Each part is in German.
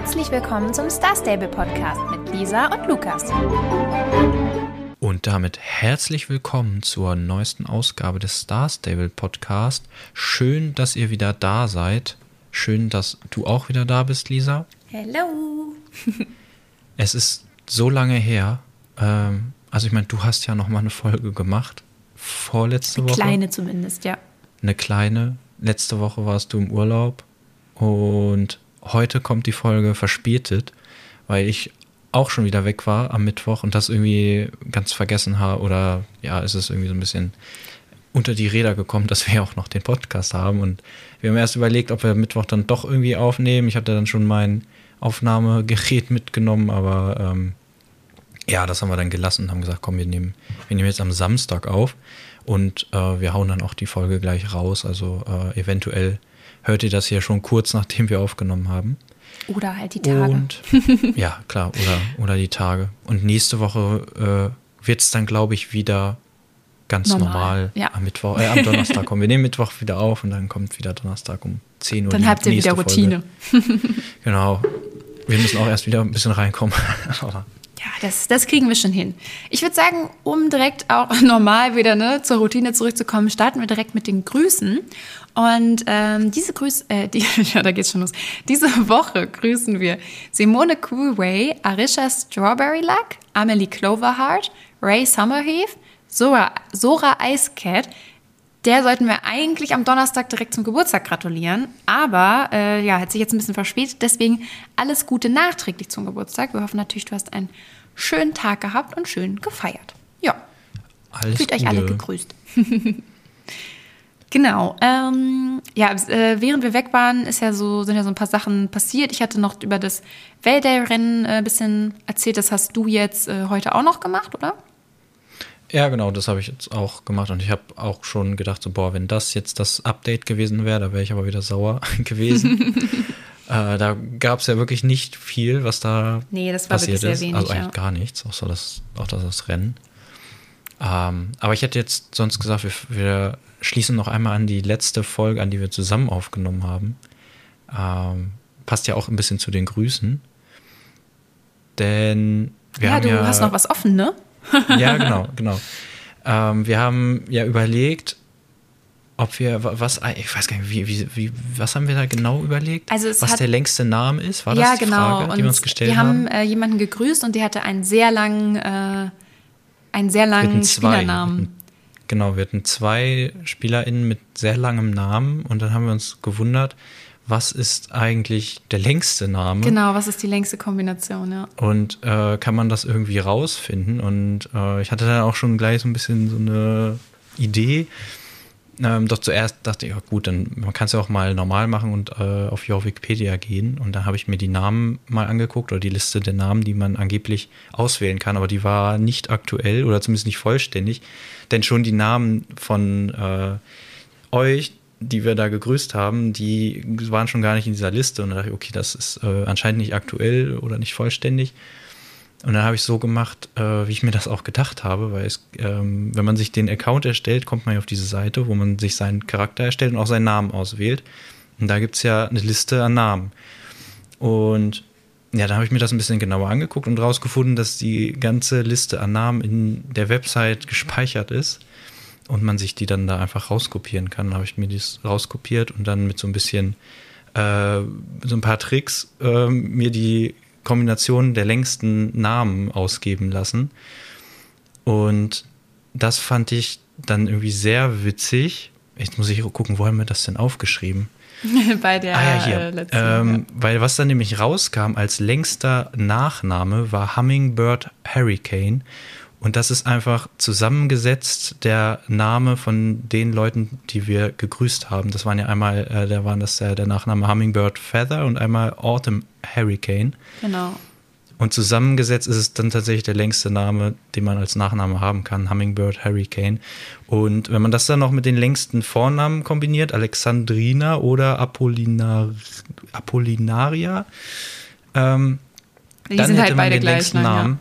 Herzlich willkommen zum Star Stable Podcast mit Lisa und Lukas. Und damit herzlich willkommen zur neuesten Ausgabe des Star Stable Podcast. Schön, dass ihr wieder da seid. Schön, dass du auch wieder da bist, Lisa. Hello. es ist so lange her. Ähm, also ich meine, du hast ja noch mal eine Folge gemacht vorletzte eine Woche. Kleine zumindest, ja. Eine kleine. Letzte Woche warst du im Urlaub und heute kommt die Folge verspätet, weil ich auch schon wieder weg war am Mittwoch und das irgendwie ganz vergessen habe oder ja, ist es irgendwie so ein bisschen unter die Räder gekommen, dass wir auch noch den Podcast haben und wir haben erst überlegt, ob wir Mittwoch dann doch irgendwie aufnehmen. Ich hatte dann schon mein Aufnahmegerät mitgenommen, aber ähm, ja, das haben wir dann gelassen und haben gesagt, komm, wir nehmen, wir nehmen jetzt am Samstag auf und äh, wir hauen dann auch die Folge gleich raus. Also äh, eventuell hört ihr das hier schon kurz nachdem wir aufgenommen haben. Oder halt die Tage. Und, ja, klar, oder, oder die Tage. Und nächste Woche äh, wird es dann, glaube ich, wieder ganz normal, normal ja. am Mittwoch, äh, am Donnerstag kommen. Wir nehmen Mittwoch wieder auf und dann kommt wieder Donnerstag um 10 Uhr. Dann habt ihr wieder Routine. genau. Wir müssen auch erst wieder ein bisschen reinkommen. Aber ja, das, das kriegen wir schon hin. Ich würde sagen, um direkt auch normal wieder ne, zur Routine zurückzukommen, starten wir direkt mit den Grüßen. Und ähm, diese Grüße, äh, die, ja, da geht's schon los. Diese Woche grüßen wir Simone Coolway, Arisha Strawberry Luck, Amelie Cloverheart, Ray Summerheath, Sora, Sora Ice Cat, der sollten wir eigentlich am Donnerstag direkt zum Geburtstag gratulieren. Aber äh, ja, hat sich jetzt ein bisschen verspätet. Deswegen alles Gute nachträglich zum Geburtstag. Wir hoffen natürlich, du hast einen schönen Tag gehabt und schön gefeiert. Ja. Alles Fühlt Gute. euch alle gegrüßt. genau. Ähm, ja, äh, während wir weg waren, ist ja so, sind ja so ein paar Sachen passiert. Ich hatte noch über das Valday-Rennen äh, ein bisschen erzählt. Das hast du jetzt äh, heute auch noch gemacht, oder? Ja, genau, das habe ich jetzt auch gemacht und ich habe auch schon gedacht, so, boah, wenn das jetzt das Update gewesen wäre, da wäre ich aber wieder sauer gewesen. äh, da gab es ja wirklich nicht viel, was da nee, das war passiert wirklich ist. sehr wenig, also eigentlich ja. gar nichts, außer das, auch das, das Rennen. Ähm, aber ich hätte jetzt sonst gesagt, wir, wir, schließen noch einmal an die letzte Folge, an die wir zusammen aufgenommen haben. Ähm, passt ja auch ein bisschen zu den Grüßen. Denn wir ja, haben du ja, hast noch was offen, ne? ja, genau, genau. Ähm, wir haben ja überlegt, ob wir was, ich weiß gar nicht, wie, wie, wie, was haben wir da genau überlegt? Also was hat, der längste Name ist? War ja, das die genau. Frage, die wir uns gestellt wir haben? haben äh, jemanden gegrüßt und der hatte einen sehr langen, äh, einen sehr langen. Spielernamen. Genau, wir hatten zwei SpielerInnen mit sehr langem Namen und dann haben wir uns gewundert, was ist eigentlich der längste Name? Genau, was ist die längste Kombination, ja. Und äh, kann man das irgendwie rausfinden? Und äh, ich hatte dann auch schon gleich so ein bisschen so eine Idee. Ähm, doch zuerst dachte ich, ja gut, dann man kann es ja auch mal normal machen und äh, auf Your Wikipedia gehen. Und dann habe ich mir die Namen mal angeguckt oder die Liste der Namen, die man angeblich auswählen kann. Aber die war nicht aktuell oder zumindest nicht vollständig. Denn schon die Namen von äh, euch, die wir da gegrüßt haben, die waren schon gar nicht in dieser Liste. Und da dachte ich, okay, das ist äh, anscheinend nicht aktuell oder nicht vollständig. Und dann habe ich so gemacht, äh, wie ich mir das auch gedacht habe, weil es, ähm, wenn man sich den Account erstellt, kommt man ja auf diese Seite, wo man sich seinen Charakter erstellt und auch seinen Namen auswählt. Und da gibt es ja eine Liste an Namen. Und ja, da habe ich mir das ein bisschen genauer angeguckt und rausgefunden, dass die ganze Liste an Namen in der Website gespeichert ist und man sich die dann da einfach rauskopieren kann. Da habe ich mir das rauskopiert und dann mit so ein bisschen, äh, so ein paar Tricks äh, mir die Kombination der längsten Namen ausgeben lassen. Und das fand ich dann irgendwie sehr witzig. Jetzt muss ich gucken, wo haben wir das denn aufgeschrieben? Bei der ah, ja, hier. äh, letzten. ähm, ja. Weil was dann nämlich rauskam als längster Nachname war Hummingbird Hurricane. Und das ist einfach zusammengesetzt der Name von den Leuten, die wir gegrüßt haben. Das waren ja einmal, äh, da waren das äh, der Nachname Hummingbird Feather und einmal Autumn Hurricane. Genau. Und zusammengesetzt ist es dann tatsächlich der längste Name, den man als Nachname haben kann, Hummingbird Hurricane. Und wenn man das dann noch mit den längsten Vornamen kombiniert, Alexandrina oder Apollinar Apollinaria, ähm, Die dann sind hätte halt man beide den gleich längsten lang, Namen.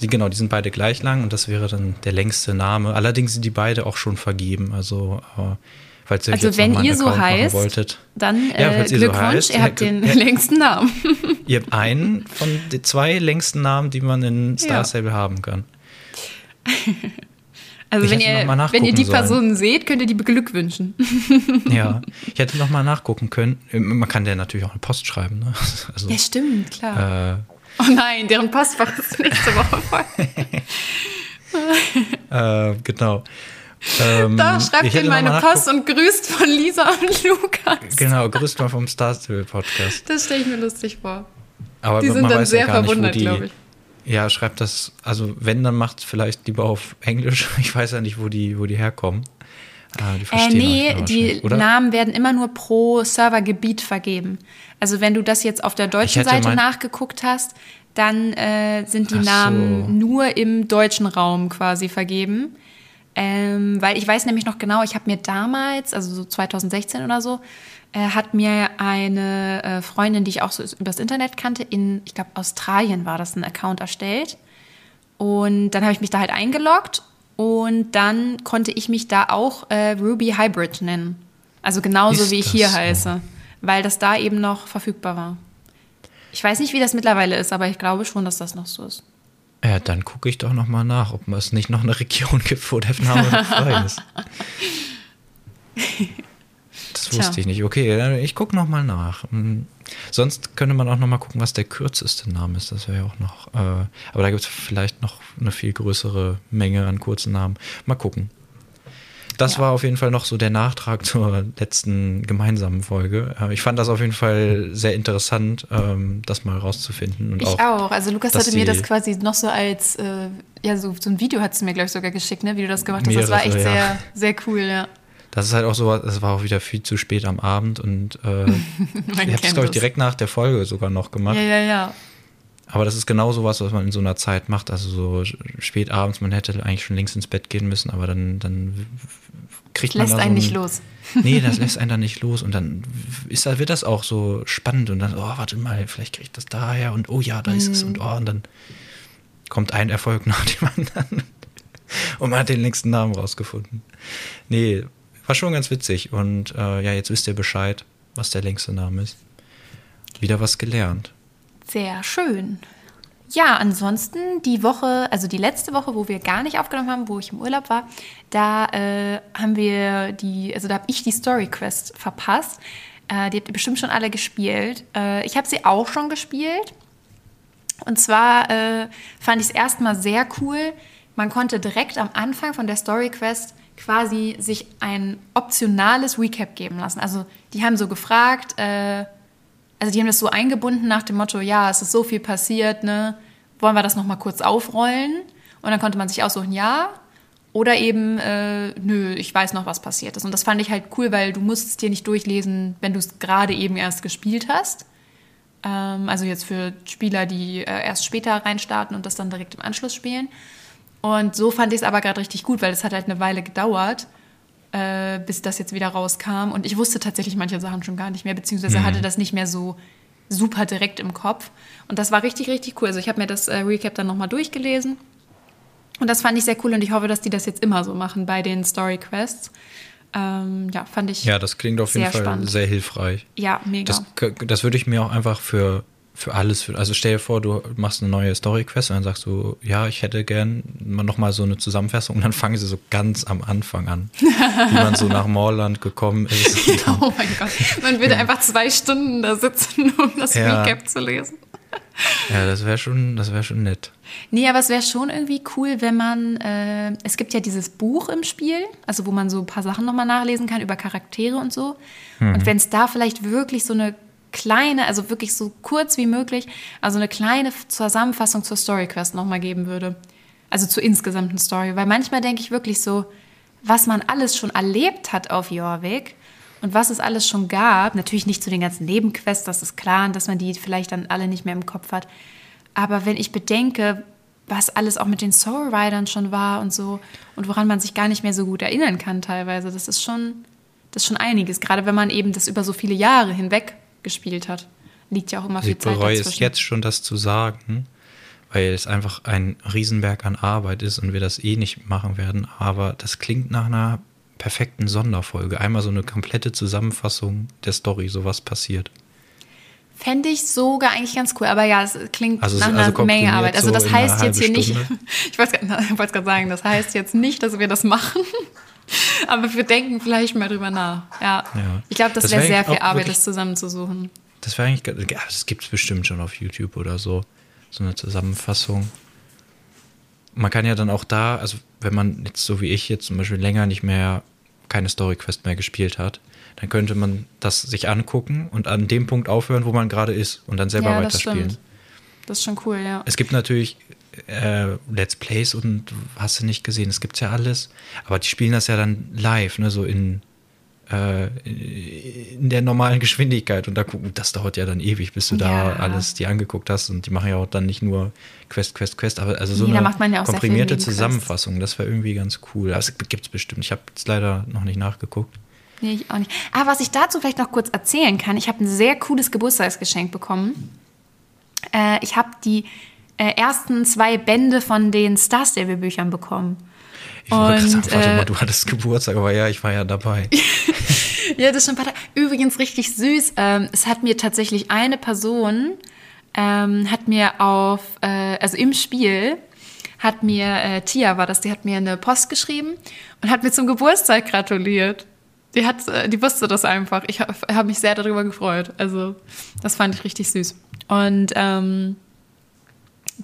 Die, genau, die sind beide gleich lang und das wäre dann der längste Name. Allerdings sind die beide auch schon vergeben. Also äh, Falls ihr Also wenn ihr so heißt, wolltet. Dann Ja, äh, falls ihr so Glückwunsch, heißt, ihr habt ja, den ja. längsten Namen. Ihr habt einen von den zwei längsten Namen, die man in Star Ja. Stable haben kann. Also Ich wenn ihr, wenn ihr die sollen. Personen seht, könnt ihr die beglückwünschen. Ja, ich hätte noch mal nachgucken können. Man kann der natürlich auch eine Post schreiben. Ne? Also, Ja, stimmt, klar. äh, oh nein, deren Postfach ist nächste Woche voll. äh, genau. Ähm, Da schreibt ihr meine Post und grüßt von Lisa und Lukas. Genau, grüßt mal vom Star Stable Podcast. Das stelle ich mir lustig vor. Aber Die sind dann sehr ja verwundert, glaube ich. Ja, schreibt das, also wenn, dann macht vielleicht lieber auf Englisch. Ich weiß ja nicht, wo die, wo die herkommen. Ah, die Äh, nee, euch die oder? Namen werden immer nur pro Servergebiet vergeben. Also wenn du das jetzt auf der deutschen Seite nachgeguckt hast, dann äh, sind die Ach so. Namen nur im deutschen Raum quasi vergeben. Ähm, weil ich weiß nämlich noch genau, ich habe mir damals, also so 2016 oder so, äh, hat mir eine äh, Freundin, die ich auch so übers Internet kannte, in, ich glaube, Australien war das, ein Account erstellt. Und dann habe ich mich da halt eingeloggt und dann konnte ich mich da auch äh, Ruby Hybrid nennen. Also genauso Ist wie ich hier so? heiße, weil das da eben noch verfügbar war. Ich weiß nicht, wie das mittlerweile ist, aber ich glaube schon, dass das noch so ist. Ja, dann gucke ich doch noch mal nach, ob es nicht noch eine Region gibt, wo der Name noch frei ist. Das Tja. wusste ich nicht. Okay, ich gucke noch mal nach. Hm, Sonst könnte man auch noch mal gucken, was der kürzeste Name ist. Das wäre ja auch noch. Äh, aber da gibt es vielleicht noch eine viel größere Menge an kurzen Namen. Mal gucken. Das Ja. war auf jeden Fall noch so der Nachtrag zur letzten gemeinsamen Folge. Äh, Ich fand das auf jeden Fall sehr interessant, ähm, das mal rauszufinden. Und Ich auch. Also Lukas hatte mir das quasi noch so als, äh, ja, so, so ein Video hat es mir, glaube ich, sogar geschickt, ne, wie du das gemacht hast. das war echt ja. sehr, sehr cool, ja. Das ist halt auch so, es war auch wieder viel zu spät am Abend und äh, ich habe es, glaube ich, es. direkt nach der Folge sogar noch gemacht. Ja, ja, ja. Aber das ist genau sowas, was man in so einer Zeit macht. Also so spät abends, man hätte eigentlich schon längst ins Bett gehen müssen, aber dann, dann kriegt man Lässt da so einen ein- nicht los. Nee, das lässt einen dann nicht los und dann ist, wird das auch so spannend und dann, oh, warte mal, vielleicht kriege ich das daher und oh ja, da ist es Mhm. und oh, und dann kommt ein Erfolg nach dem anderen und man hat den längsten Namen rausgefunden. Nee, war schon ganz witzig und äh, ja, jetzt wisst ihr Bescheid, was der längste Name ist. Wieder was gelernt. Sehr schön. Ja, ansonsten die Woche, also die letzte Woche, wo wir gar nicht aufgenommen haben, wo ich im Urlaub war, da äh, haben wir die, also da habe ich die Story Quest verpasst. Äh, die habt ihr bestimmt schon alle gespielt. Äh, ich habe sie auch schon gespielt. Und zwar äh, fand ich es erstmal sehr cool. Man konnte direkt am Anfang von der Story Quest quasi sich ein optionales Recap geben lassen. Also die haben so gefragt, äh, also die haben das so eingebunden nach dem Motto, ja, es ist so viel passiert, ne? Wollen wir das nochmal kurz aufrollen? Und dann konnte man sich aussuchen, ja. Oder eben, äh, nö, ich weiß noch, was passiert ist. Und das fand ich halt cool, weil du musst es dir nicht durchlesen, wenn du es gerade eben erst gespielt hast. Ähm, also jetzt für Spieler, die äh, erst später reinstarten und das dann direkt im Anschluss spielen. Und so fand ich es aber gerade richtig gut, weil es hat halt eine Weile gedauert, äh, bis das jetzt wieder rauskam. Und ich wusste tatsächlich manche Sachen schon gar nicht mehr, beziehungsweise hatte das nicht mehr so super direkt im Kopf. Und das war richtig, richtig cool. Also ich habe mir das äh, Recap dann nochmal durchgelesen. Und das fand ich sehr cool und ich hoffe, dass die das jetzt immer so machen bei den Story Quests. Ähm, ja, fand ich. Ja, das klingt auf jeden Fall spannend. sehr hilfreich. Ja, mega. Das, das würde ich mir auch einfach für, für alles, für, also stell dir vor, du machst eine neue Story-Quest und dann sagst du, ja, ich hätte gern nochmal so eine Zusammenfassung und dann fangen sie so ganz am Anfang an, wie man so nach Moorland gekommen ist. Dann, oh mein Gott. Man würde einfach zwei Stunden da sitzen, um das Ja. Recap zu lesen. ja, das wäre schon, das wäre schon nett. Nee, aber es wäre schon irgendwie cool, wenn man, äh, es gibt ja dieses Buch im Spiel, also wo man so ein paar Sachen nochmal nachlesen kann über Charaktere und so. Und wenn es da vielleicht wirklich so eine kleine, also wirklich so kurz wie möglich, also eine kleine Zusammenfassung zur Story Quest nochmal geben würde. Also zur insgesamten Story. Weil manchmal denke ich wirklich so, was man alles schon erlebt hat auf Jorvik und was es alles schon gab. Natürlich nicht zu den ganzen Nebenquests, das ist klar, und dass man die vielleicht dann alle nicht mehr im Kopf hat. Aber wenn ich bedenke, was alles auch mit den Soul Riders schon war und so und woran man sich gar nicht mehr so gut erinnern kann teilweise, das ist schon, das ist schon einiges. Gerade wenn man eben das über so viele Jahre hinweg gespielt hat, liegt ja auch immer Also viel ich Zeit bereue es dazwischen. jetzt schon, das zu sagen, weil es einfach ein Riesenberg an Arbeit ist und wir das eh nicht machen werden. Aber das klingt nach einer perfekten Sonderfolge. Einmal so eine komplette Zusammenfassung der Story, so was passiert. Fände ich sogar eigentlich ganz cool, aber ja, es klingt Also- nach also einer komprimiert Menge Arbeit. Also so das einer heißt jetzt hier halben nicht, Stunde. ich wollte es gerade sagen, das heißt jetzt nicht, dass wir das machen, aber wir denken vielleicht mal drüber nach. Ja, Ja. ich glaube, das, Das wäre wär sehr viel Arbeit, wirklich- das zusammenzusuchen. Das wäre eigentlich, ja, das gibt es bestimmt schon auf YouTube oder so. So eine Zusammenfassung. Man kann ja dann auch da, also wenn man jetzt so wie ich jetzt zum Beispiel länger nicht mehr keine Story Quest mehr gespielt hat, dann könnte man das sich angucken und an dem Punkt aufhören, wo man gerade ist und dann selber ja, das weiterspielen. stimmt. Das ist schon cool, ja. Es gibt natürlich äh, Let's Plays und hast du nicht gesehen, es gibt's ja alles, aber die spielen das ja dann live, ne, so in, äh, in der normalen Geschwindigkeit und da gucken, das dauert ja dann ewig, bis du da Ja. alles dir angeguckt hast und die machen ja auch dann nicht nur Quest, Quest, Quest, aber also so Nee, da eine ja komprimierte. Zusammenfassung, das wäre irgendwie ganz cool. Also gibt's bestimmt, ich habe jetzt leider noch nicht nachgeguckt. Nee, ich auch nicht. Aber was ich dazu vielleicht noch kurz erzählen kann, ich habe ein sehr cooles Geburtstagsgeschenk bekommen. Äh, ich habe die äh, ersten zwei Bände von den Star Stable Büchern bekommen. Ich wollte gerade sagen, warte äh, mal, du hattest Geburtstag, aber ja, ich war ja dabei. Ja, das ist schon ein paar Tage. Übrigens richtig süß. Ähm, es hat mir tatsächlich eine Person, ähm, hat mir auf, äh, also im Spiel, hat mir, äh, Tia war das, die hat mir eine Post geschrieben und hat mir zum Geburtstag gratuliert. Die, hat, äh, die wusste das einfach. Ich habe hab mich sehr darüber gefreut. Also, das fand ich richtig süß. Und ähm,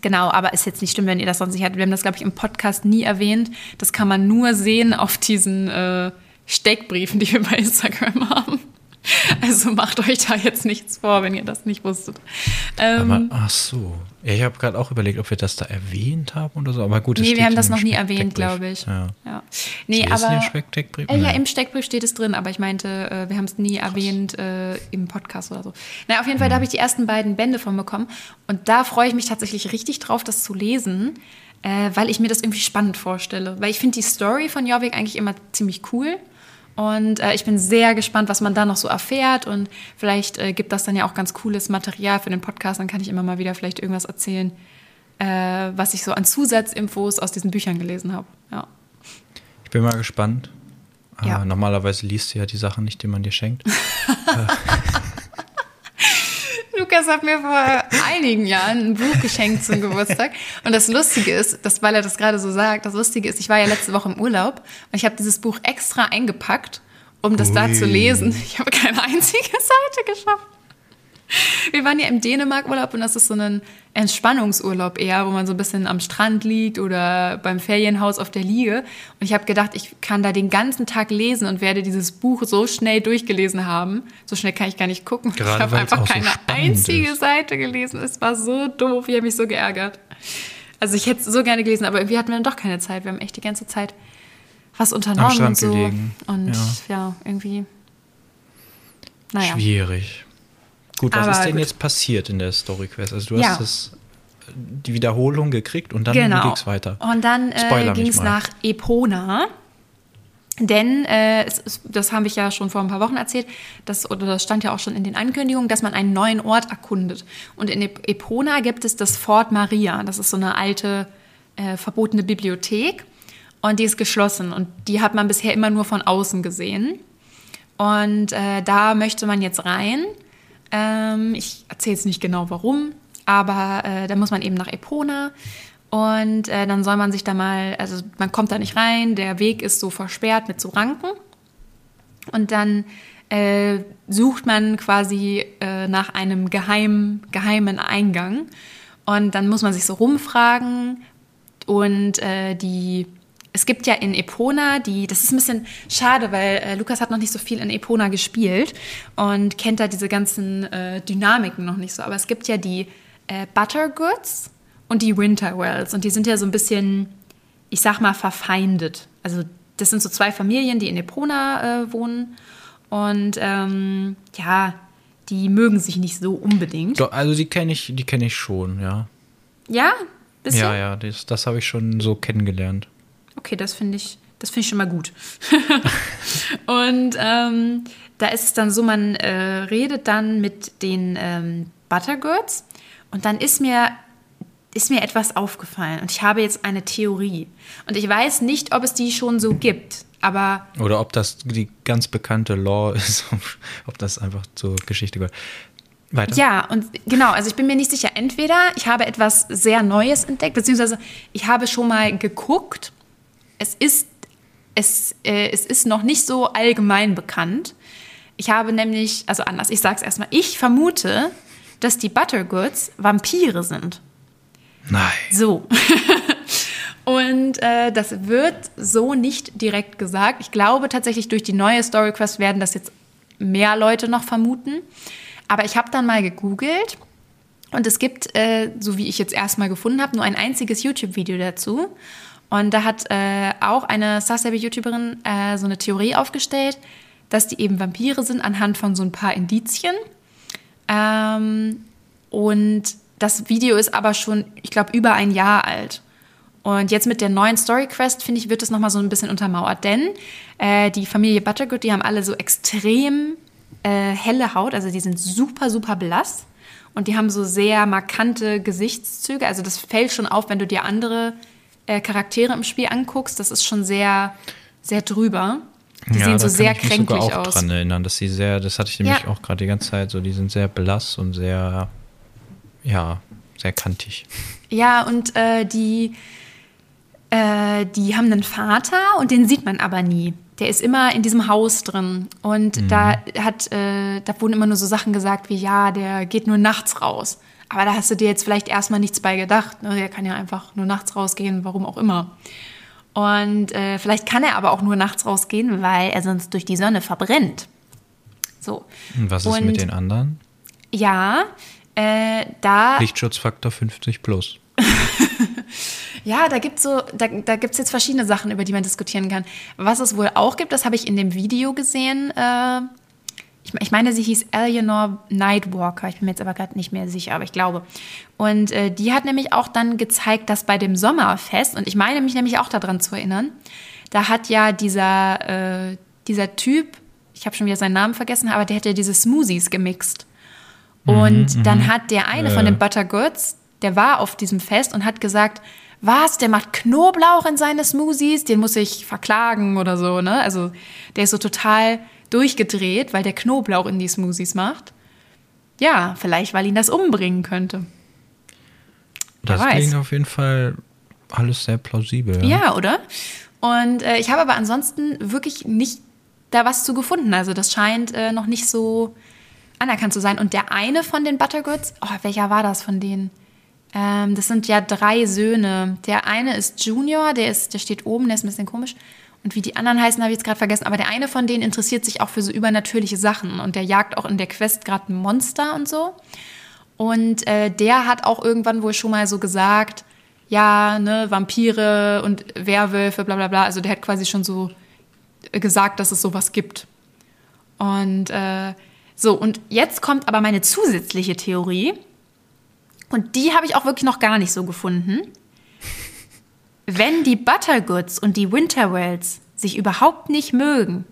genau, aber ist jetzt nicht schlimm, wenn ihr das sonst nicht habt. Wir haben das, glaube ich, im Podcast nie erwähnt. Das kann man nur sehen auf diesen äh, Steckbriefen, die wir bei Instagram haben. Also macht euch da jetzt nichts vor, wenn ihr das nicht wusstet. Ähm, Aber, ach so. Ja, ich habe gerade auch überlegt, ob wir das da erwähnt haben oder so. Aber gut, es nee, wir haben das noch nie erwähnt, glaube ich. Ja. Ja. Nee, Ist aber. dem Speckbrief? Äh, ja, im Steckbrief steht es drin, aber ich meinte, äh, wir haben es nie erwähnt äh, im Podcast oder so. Naja, auf jeden Fall, da habe ich die ersten beiden Bände von bekommen. Und da freue ich mich tatsächlich richtig drauf, das zu lesen, äh, weil ich mir das irgendwie spannend vorstelle. Weil ich finde die Story von Jorvik eigentlich immer ziemlich cool. Und äh, ich bin sehr gespannt, was man da noch so erfährt. Und vielleicht äh, gibt das dann ja auch ganz cooles Material für den Podcast. Dann kann ich immer mal wieder vielleicht irgendwas erzählen, äh, was ich so an Zusatzinfos aus diesen Büchern gelesen habe. Ja. Ich bin mal gespannt. Äh, Ja. Normalerweise liest du ja die Sachen nicht, die man dir schenkt. Lukas hat mir vor einigen Jahren ein Buch geschenkt zum Geburtstag. Und das Lustige ist, dass, weil er das gerade so sagt, das Lustige ist, ich war ja letzte Woche im Urlaub und ich habe dieses Buch extra eingepackt, um das da Ui. zu lesen. Ich habe keine einzige Seite geschafft. Wir waren ja im Dänemark-Urlaub und das ist so ein Entspannungsurlaub eher, wo man so ein bisschen am Strand liegt oder beim Ferienhaus auf der Liege. Und ich habe gedacht, ich kann da den ganzen Tag lesen und werde dieses Buch so schnell durchgelesen haben. So schnell kann ich gar nicht gucken. Gerade ich habe einfach auch so keine spannend einzige ist. Seite gelesen. Es war so doof, ich habe mich so geärgert. Also ich hätte es so gerne gelesen, aber irgendwie hatten wir dann doch keine Zeit. Wir haben echt die ganze Zeit was unternommen und so. gelegen. Und Ja. ja, irgendwie. Naja. Schwierig. Gut, was Aber ist denn gut. jetzt passiert in der Story Quest? Also du Ja. hast das, die Wiederholung gekriegt und dann genau. ging es weiter. Und dann äh, ging es nach Epona. Denn äh, es, das habe ich ja schon vor ein paar Wochen erzählt, das, oder das stand ja auch schon in den Ankündigungen, dass man einen neuen Ort erkundet. Und in Ep- Epona gibt es das Fort Maria. Das ist so eine alte, äh, verbotene Bibliothek. Und die ist geschlossen. Und die hat man bisher immer nur von außen gesehen. Und äh, da möchte man jetzt rein. Ähm, ich erzähle jetzt nicht genau warum, aber äh, da muss man eben nach Epona. Und äh, dann soll man sich da mal, also man kommt da nicht rein, der Weg ist so versperrt mit so Ranken. Und dann äh, sucht man quasi äh, nach einem geheimen, geheimen Eingang. Und dann muss man sich so rumfragen. Und äh, die, es gibt ja in Epona die, das ist ein bisschen schade, weil äh, Lukas hat noch nicht so viel in Epona gespielt und kennt da diese ganzen äh, Dynamiken noch nicht so. Aber es gibt ja die äh, Buttergoods und die Winterwells. Und die sind ja so ein bisschen, ich sag mal, verfeindet. Also das sind so zwei Familien, die in Epona äh, wohnen. Und ähm, ja, die mögen sich nicht so unbedingt. Doch, Also die kenne ich, die kenne ich schon, ja. Ja? Bisschen? Ja, ja, das, das habe ich schon so kennengelernt. Okay, das finde ich, das finde ich schon mal gut. und ähm, da ist es dann so, man äh, redet dann mit den ähm, Buttergirls und dann ist mir ist mir etwas aufgefallen und ich habe jetzt eine Theorie. Und ich weiß nicht, ob es die schon so gibt, aber. Oder ob das die ganz bekannte Law ist, ob das einfach zur Geschichte gehört. Weiter. Ja, und genau, also ich bin mir nicht sicher. Entweder ich habe etwas sehr Neues entdeckt, beziehungsweise ich habe schon mal geguckt. Es ist, es, äh, es ist noch nicht so allgemein bekannt. Ich habe nämlich, also anders, ich sage es erstmal, ich vermute, dass die Buttergoods Vampire sind. Nein. So. Und äh, das wird so nicht direkt gesagt. Ich glaube tatsächlich, durch die neue Storyquest werden das jetzt mehr Leute noch vermuten. Aber ich habe dann mal gegoogelt und es gibt, äh, so wie ich jetzt erstmal gefunden habe, nur ein einziges YouTube-Video dazu. Und da hat äh, auch eine Sasabi-YouTuberin äh, so eine Theorie aufgestellt, dass die eben Vampire sind anhand von so ein paar Indizien. Ähm, und das Video ist aber schon, ich glaube, über ein Jahr alt. Und jetzt mit der neuen Story Quest, finde ich, wird es nochmal so ein bisschen untermauert. Denn äh, die Familie Buttergood, die haben alle so extrem äh, helle Haut, also die sind super, super blass. Und die haben so sehr markante Gesichtszüge. Also das fällt schon auf, wenn du dir andere äh, Charaktere im Spiel anguckst. Das ist schon sehr, sehr drüber. Die ja, sehen so sehr kränklich aus. Ich kann mich auch dran erinnern, dass sie sehr, das hatte ich nämlich ja. auch gerade die ganze Zeit so, die sind sehr blass und sehr ja, sehr kantig. Ja, und äh, die, äh, die haben einen Vater und den sieht man aber nie. Der ist immer in diesem Haus drin. Und mhm. da hat, äh, da wurden immer nur so Sachen gesagt wie, ja, der geht nur nachts raus. Aber da hast du dir jetzt vielleicht erstmal nichts bei gedacht. Ne? Der kann ja einfach nur nachts rausgehen, warum auch immer. Und äh, vielleicht kann er aber auch nur nachts rausgehen, weil er sonst durch die Sonne verbrennt. So. Und was ist und, mit den anderen? Ja, äh, da. Lichtschutzfaktor 50 plus. ja, da gibt es so, da, da gibt's jetzt verschiedene Sachen, über die man diskutieren kann. Was es wohl auch gibt, das habe ich in dem Video gesehen. Äh, ich, ich, meine, sie hieß Eleanor Nightwalker. Ich bin mir jetzt aber gerade nicht mehr sicher, aber ich glaube. Und äh, die hat nämlich auch dann gezeigt, dass bei dem Sommerfest, und ich meine mich nämlich auch daran zu erinnern, da hat ja dieser, äh, dieser Typ, ich habe schon wieder seinen Namen vergessen, aber der hätte diese Smoothies gemixt. Und mhm, dann mhm. hat der eine äh. von den Buttergoods, der war auf diesem Fest und hat gesagt, was, der macht Knoblauch in seine Smoothies, den muss ich verklagen oder so, ne? Also der ist so total durchgedreht, weil der Knoblauch in die Smoothies macht. Ja, vielleicht, weil ihn das umbringen könnte. Das klingt auf jeden Fall alles sehr plausibel. Ja, ja oder? Und äh, ich habe aber ansonsten wirklich nicht da was zu gefunden. Also das scheint äh, noch nicht so anerkannt zu sein. Und der eine von den Buttergoods, oh, welcher war das von denen? Ähm, das sind ja drei Söhne. Der eine ist Junior, der, ist, der steht oben, der ist ein bisschen komisch. Und wie die anderen heißen, habe ich jetzt gerade vergessen. Aber der eine von denen interessiert sich auch für so übernatürliche Sachen. Und der jagt auch in der Quest gerade ein Monster und so. Und äh, der hat auch irgendwann wohl schon mal so gesagt, ja, ne, Vampire und Werwölfe, bla bla bla. Also der hat quasi schon so gesagt, dass es sowas gibt. Und äh, so, und jetzt kommt aber meine zusätzliche Theorie. Und die habe ich auch wirklich noch gar nicht so gefunden. Wenn die Buttergoods und die Winterwells sich überhaupt nicht mögen,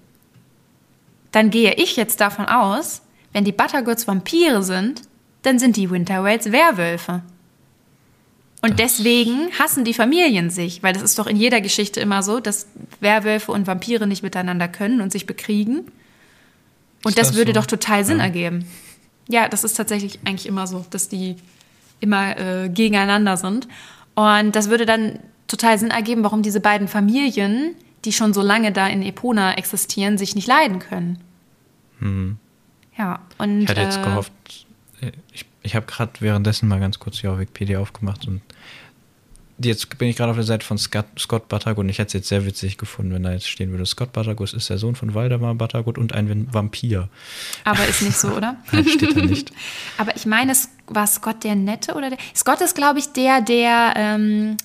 dann gehe ich jetzt davon aus, wenn die Buttergoods Vampire sind, dann sind die Winterwells Werwölfe. Und deswegen hassen die Familien sich, weil das ist doch in jeder Geschichte immer so, dass Werwölfe und Vampire nicht miteinander können und sich bekriegen. Und das, das, würde so? doch total Sinn ja. ergeben. Ja, das ist tatsächlich eigentlich immer so, dass die immer äh, gegeneinander sind. Und das würde dann total Sinn ergeben, warum diese beiden Familien, die schon so lange da in Epona existieren, sich nicht leiden können. Mhm. Ja, und. Ich hatte jetzt äh, gehofft, äh, ich, ich habe gerade währenddessen mal ganz kurz die Wikipedia aufgemacht und jetzt bin ich gerade auf der Seite von Scott, Scott Buttergood und ich hätte es jetzt sehr witzig gefunden, wenn da jetzt stehen würde, Scott Buttergood ist der Sohn von Waldemar Buttergood und ein Vampir. Aber ist nicht so, oder? Nein, steht da nicht. Aber ich meine, war Scott der Nette oder der? Scott ist, glaube ich, der, der, ähm,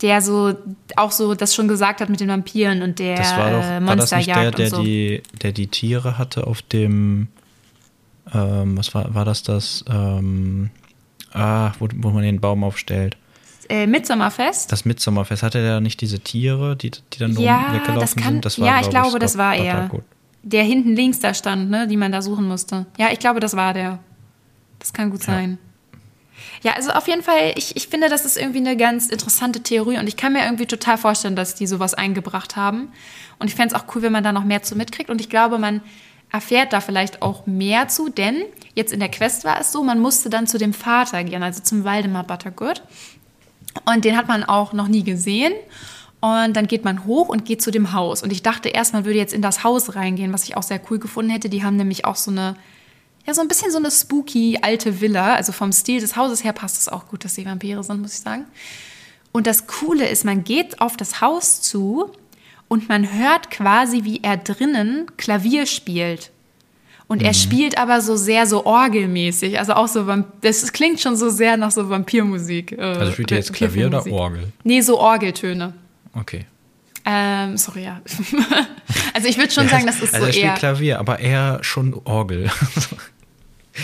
der so auch so das schon gesagt hat mit den Vampiren und der das war doch, äh, war das nicht der, der, so. die, der die Tiere hatte auf dem, ähm, was war, war das das, ähm, ah, wo, wo man den Baum aufstellt? äh, Mitsommerfest. Das Mitsommerfest, hatte der nicht diese Tiere, die, die dann ja, weggelaufen das kann, sind? Das war, ja, ich glaube, ich, das war er. Der hinten links da stand, ne, die man da suchen musste. Ja, ich glaube, das war der. Das kann gut sein. Ja, also auf jeden Fall, ich, ich finde, das ist irgendwie eine ganz interessante Theorie und ich kann mir irgendwie total vorstellen, dass die sowas eingebracht haben. Und ich fände es auch cool, wenn man da noch mehr zu mitkriegt. Und ich glaube, man erfährt da vielleicht auch mehr zu, denn jetzt in der Quest war es so, man musste dann zu dem Vater gehen, also zum Waldemar Buttergood. Und den hat man auch noch nie gesehen. Und dann geht man hoch und geht zu dem Haus. Und ich dachte erst, man würde jetzt in das Haus reingehen, was ich auch sehr cool gefunden hätte. Die haben nämlich auch so eine, ja, so ein bisschen so eine spooky alte Villa. Also vom Stil des Hauses her passt es auch gut, dass sie Vampire sind, muss ich sagen. Und das Coole ist, man geht auf das Haus zu und man hört quasi, wie er drinnen Klavier spielt. Und er mhm. spielt aber so sehr so orgelmäßig, also auch so, das klingt schon so sehr nach so Vampirmusik. Äh, also spielt er jetzt Klavier oder Orgel? Nee, so Orgeltöne. Okay. Ähm, sorry, ja. also ich würde schon ja, sagen, das ist also so er spielt Klavier, aber eher schon Orgel.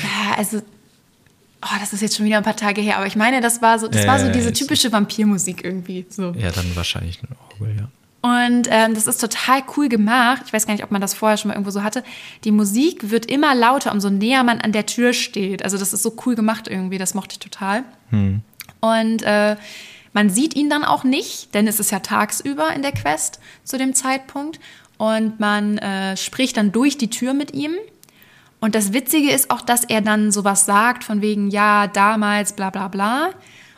ja, also oh, das ist jetzt schon wieder ein paar Tage her, aber ich meine, das war so, das ja, war so diese typische Vampirmusik irgendwie. So. Ja, dann wahrscheinlich ein Orgel, ja. Und ähm, das ist total cool gemacht. Ich weiß gar nicht, ob man das vorher schon mal irgendwo so hatte. Die Musik wird immer lauter, umso näher man an der Tür steht. Also das ist so cool gemacht irgendwie. Das mochte ich total. Hm. Und äh, man sieht ihn dann auch nicht, denn es ist ja tagsüber in der Quest zu dem Zeitpunkt. Und man äh, spricht dann durch die Tür mit ihm. Und das Witzige ist auch, dass er dann sowas sagt von wegen, ja, damals, bla bla bla.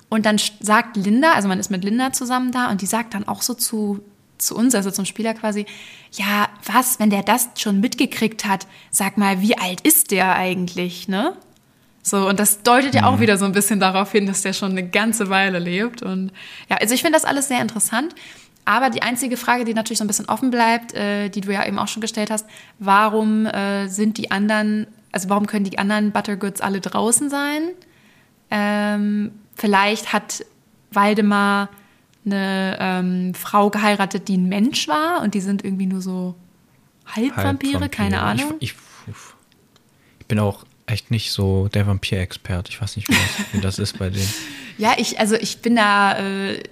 Und dann sagt Linda, also man ist mit Linda zusammen da und die sagt dann auch so zu zu uns, also zum Spieler quasi, ja, was, wenn der das schon mitgekriegt hat, sag mal, wie alt ist der eigentlich, ne? So, und das deutet ja auch mhm. wieder so ein bisschen darauf hin, dass der schon eine ganze Weile lebt. Und ja, also ich finde das alles sehr interessant. Aber die einzige Frage, die natürlich so ein bisschen offen bleibt, äh, die du ja eben auch schon gestellt hast, warum äh, sind die anderen, also warum können die anderen Buttergoods alle draußen sein? Ähm, vielleicht hat Waldemar eine ähm, Frau geheiratet, die ein Mensch war und die sind irgendwie nur so Halbvampire, Halb keine Ahnung. Ich, ich, ich, bin auch echt nicht so der Vampirexpert. Ich weiß nicht, wie das, wie das ist bei denen. Ja, ich, also ich bin da, äh,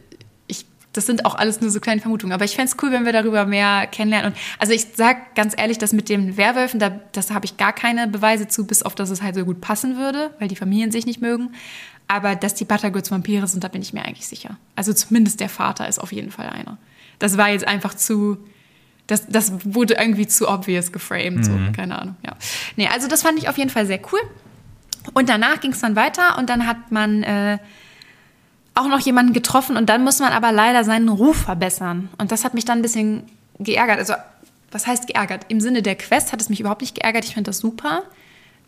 das sind auch alles nur so kleine Vermutungen, aber ich fände es cool, wenn wir darüber mehr kennenlernen. Und also ich sag ganz ehrlich, dass mit den Werwölfen, da, das habe ich gar keine Beweise zu, bis auf dass es halt so gut passen würde, weil die Familien sich nicht mögen. Aber dass die Buttergoods Vampire sind, da bin ich mir eigentlich sicher. Also zumindest der Vater ist auf jeden Fall einer. Das war jetzt einfach zu, das, das wurde irgendwie zu obvious geframed, mhm. so, keine Ahnung, ja. Nee, also das fand ich auf jeden Fall sehr cool. Und danach ging es dann weiter und dann hat man äh, auch noch jemanden getroffen und dann muss man aber leider seinen Ruf verbessern. Und das hat mich dann ein bisschen geärgert. Also, was heißt geärgert? Im Sinne der Quest hat es mich überhaupt nicht geärgert. Ich finde das super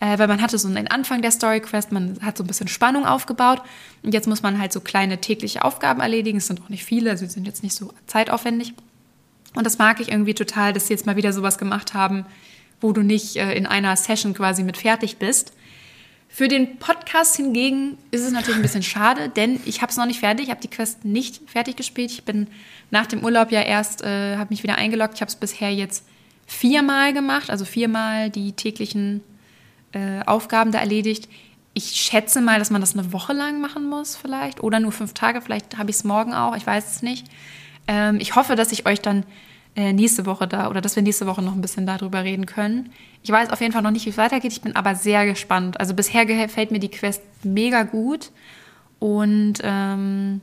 äh, weil man hatte so einen Anfang der Story Quest, man hat so ein bisschen Spannung aufgebaut und jetzt muss man halt so kleine tägliche Aufgaben erledigen. Es sind auch nicht viele, also sie sind jetzt nicht so zeitaufwendig. Und das mag ich irgendwie total, dass sie jetzt mal wieder sowas gemacht haben, wo du nicht äh, in einer Session quasi mit fertig bist. Für den Podcast hingegen ist es natürlich ein bisschen schade, denn ich habe es noch nicht fertig, ich habe die Quest nicht fertig gespielt. Ich bin nach dem Urlaub ja erst, äh, habe mich wieder eingeloggt. Ich habe es bisher jetzt viermal gemacht, also viermal die täglichen äh, Aufgaben da erledigt. Ich schätze mal, dass man das eine Woche lang machen muss vielleicht oder nur fünf Tage. Vielleicht habe ich es morgen auch, ich weiß es nicht. Ähm, ich hoffe, dass ich euch dann äh, nächste Woche da oder dass wir nächste Woche noch ein bisschen darüber reden können. Ich weiß auf jeden Fall noch nicht, wie es weitergeht. Ich bin aber sehr gespannt. Also bisher gefällt mir die Quest mega gut und ähm,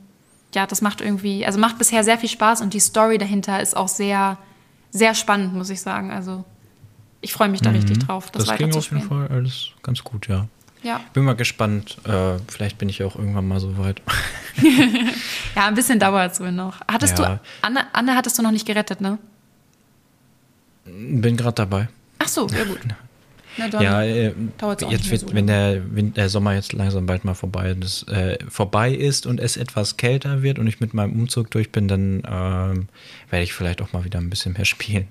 ja, das macht irgendwie, also macht bisher sehr viel Spaß und die Story dahinter ist auch sehr, sehr spannend, muss ich sagen. Also ich freue mich da mhm. richtig drauf, das, das ging auf jeden Fall alles ganz gut, ja. Ja. Bin mal gespannt. Äh, vielleicht bin ich auch irgendwann mal so weit. ja, ein bisschen dauert es wohl noch. Hattest ja. du, Anne, Anne hattest du noch nicht gerettet, ne? Bin gerade dabei. Ach so, sehr gut. Na dann ja, äh, jetzt wird, so wenn der, der, Sommer jetzt langsam bald mal vorbei, das, äh, vorbei ist und es etwas kälter wird und ich mit meinem Umzug durch bin, dann ähm, werde ich vielleicht auch mal wieder ein bisschen mehr spielen.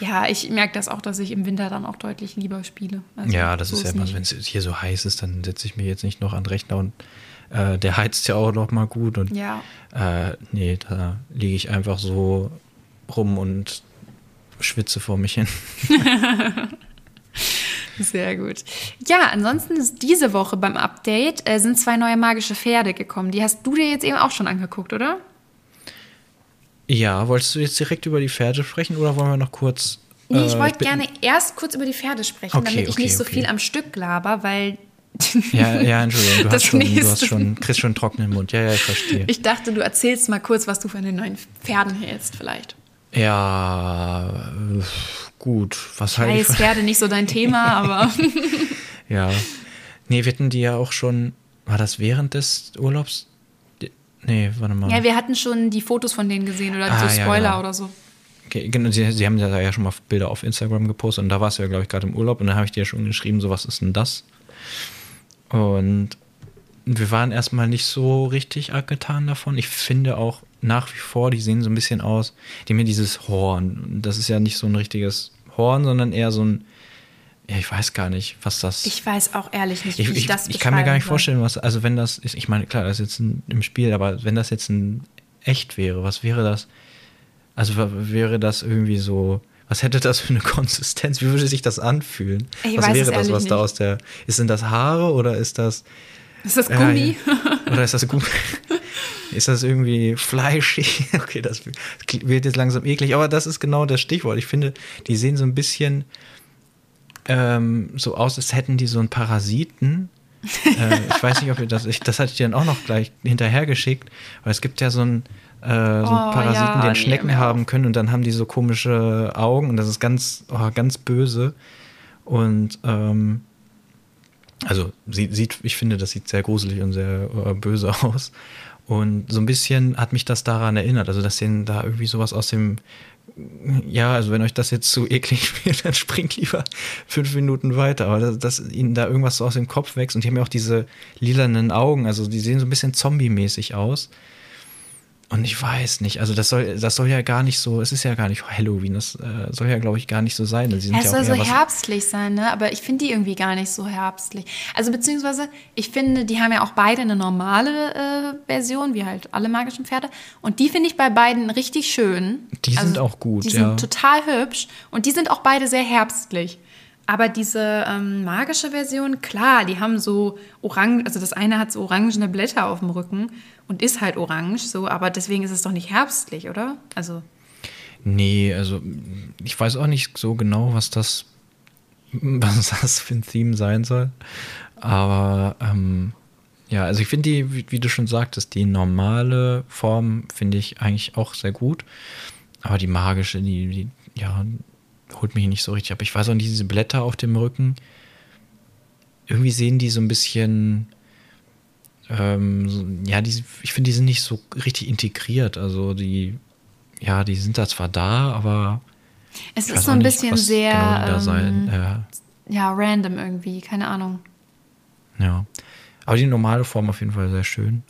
Ja, ich merke das auch, dass ich im Winter dann auch deutlich lieber spiele. Also ja, das so ist ja immer, wenn es hier so heiß ist, dann setze ich mir jetzt nicht noch an den Rechner und äh, der heizt ja auch noch mal gut. Und ja. äh, nee, da liege ich einfach so rum und schwitze vor mich hin. Sehr gut. Ja, ansonsten ist diese Woche beim Update äh, sind zwei neue magische Pferde gekommen. Die hast du dir jetzt eben auch schon angeguckt, oder? Ja, wolltest du jetzt direkt über die Pferde sprechen oder wollen wir noch kurz. Nee, ich äh, wollte gerne erst kurz über die Pferde sprechen, okay, damit ich okay, nicht so okay. viel am Stück laber, weil Ja, ja, Entschuldigung, du, Das hast schon, du hast schon, kriegst schon einen trockenen Mund. Ja, ja, ich verstehe. Ich dachte, du erzählst mal kurz, was du von den neuen Pferden hältst, vielleicht. ja, äh, gut. Was halte ich Weiß Pferde nicht so dein Thema, aber Ja. Nee, wir hatten die ja auch schon, war das während des Urlaubs? Nee, warte mal. ja, wir hatten schon die Fotos von denen gesehen oder Ah, so ja, Spoiler genau. oder so. Okay, genau, sie, sie haben ja ja schon mal Bilder auf Instagram gepostet und da warst du ja, glaube ich, gerade im Urlaub und da habe ich dir ja schon geschrieben, so was ist denn das? Und wir waren erstmal nicht so richtig angetan davon. Ich finde auch nach wie vor, die sehen so ein bisschen aus, die haben ja dieses Horn. Das ist ja nicht so ein richtiges Horn, sondern eher so ein, ja, ich weiß gar nicht, was das Ich weiß auch ehrlich nicht, wie ich, ich, ich, das ich kann mir gar nicht vorstellen, was, also wenn das ist, ich meine, klar, das ist jetzt ein, im Spiel, aber wenn das jetzt ein echt wäre, was wäre das? Also wäre das irgendwie so, was hätte das für eine Konsistenz? Wie würde sich das anfühlen? Ich was wäre das, was da nicht. aus der, ist denn das Haare oder ist das. Ist das Ja, Gummi? ja. oder ist das Gummi? Ist das irgendwie fleischig? Okay, das wird jetzt langsam eklig, aber das ist genau das Stichwort. Ich finde, die sehen so ein bisschen ähm, so aus, als hätten die so einen Parasiten. äh, ich weiß nicht, ob ihr das, ich, das hatte ich dir dann auch noch gleich hinterher geschickt, weil es gibt ja so einen, äh, so einen Oh, Parasiten, ja, den nee, Schnecken haben können und dann haben die so komische Augen und das ist ganz, oh, ganz böse. Und ähm, also sieht, sieht, ich finde, das sieht sehr gruselig und sehr äh, böse aus. Und so ein bisschen hat mich das daran erinnert. Also, dass denen da irgendwie sowas aus dem. Ja, also wenn euch das jetzt zu eklig wird, dann springt lieber fünf Minuten weiter. Aber dass, dass ihnen da irgendwas so aus dem Kopf wächst und die haben ja auch diese lilanen Augen, also die sehen so ein bisschen zombie-mäßig aus. Und ich weiß nicht, also das soll, das soll ja gar nicht so, es ist ja gar nicht Halloween, das äh, soll ja, glaube ich, gar nicht so sein. Sie sind Ja, es ja soll so herbstlich sein, ne? Aber ich finde die irgendwie gar nicht so herbstlich. Also beziehungsweise, ich finde, die haben ja auch beide eine normale äh, Version, wie halt alle magischen Pferde. Und die finde ich bei beiden richtig schön. Die sind Also, auch gut, Die ja. sind total hübsch und die sind auch beide sehr herbstlich. Aber diese ähm, magische Version, klar, die haben so orange, also das eine hat so orangene Blätter auf dem Rücken und ist halt orange, so, aber deswegen ist es doch nicht herbstlich, oder? Also, Nee, also ich weiß auch nicht so genau, was das, was das für ein Theme sein soll. Aber ähm, ja, also ich finde die, wie, wie du schon sagtest, die normale Form finde ich eigentlich auch sehr gut. Aber die magische, die, die, ja, holt mich nicht so richtig ab. Ich weiß auch nicht, diese Blätter auf dem Rücken, irgendwie sehen die so ein bisschen, ähm, ja, die, ich finde, die sind nicht so richtig integriert. Also die, ja, die sind da zwar da, aber es ist so ein nicht, bisschen sehr. genau da sein. ähm, Ja, ja, random irgendwie, keine Ahnung. ja. Aber die normale Form auf jeden Fall sehr schön.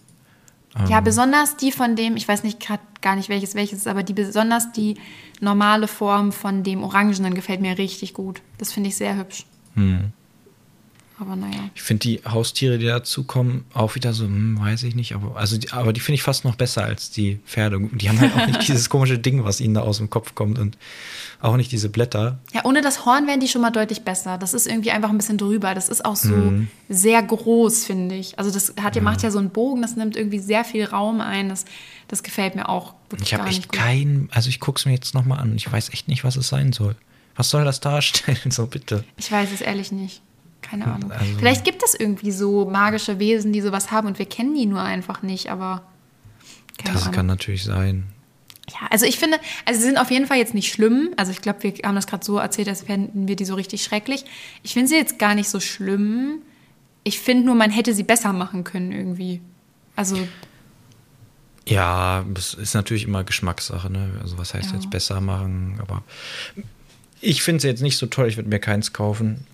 Ja, Ähm. besonders die von dem, ich weiß nicht gerade gar nicht welches welches ist, aber die besonders die normale Form von dem Orangenen gefällt mir richtig gut. Das finde ich sehr hübsch. Hm. Aber naja. Ich finde die Haustiere, die dazukommen, auch wieder so, hm, weiß ich nicht, aber, also die, aber die finde ich fast noch besser als die Pferde. Die haben halt auch nicht dieses komische Ding, was ihnen da aus dem Kopf kommt und auch nicht diese Blätter. Ja, ohne das Horn wären die schon mal deutlich besser. Das ist irgendwie einfach ein bisschen drüber. Das ist auch so Mhm. sehr groß, finde ich. Also das hat ja, macht ja so einen Bogen, das nimmt irgendwie sehr viel Raum ein. Das, das gefällt mir auch wirklich Ich habe echt keinen, also ich gucke es mir jetzt nochmal an und ich weiß echt nicht, was es sein soll. Was soll das darstellen? So, bitte. Ich weiß es ehrlich nicht. Keine Ahnung. Also- Vielleicht gibt es irgendwie so magische Wesen, die sowas haben und wir kennen die nur einfach nicht, aber Das Ahnung. kann natürlich sein. Ja, also ich finde, also sie sind auf jeden Fall jetzt nicht schlimm. Also ich glaube, wir haben das gerade so erzählt, als fänden wir die so richtig schrecklich. Ich finde sie jetzt gar nicht so schlimm. Ich finde nur, man hätte sie besser machen können irgendwie. Also Ja, das ist natürlich immer Geschmackssache, ne? Also was heißt Ja. jetzt besser machen, aber ich finde es jetzt nicht so toll, ich würde mir keins kaufen.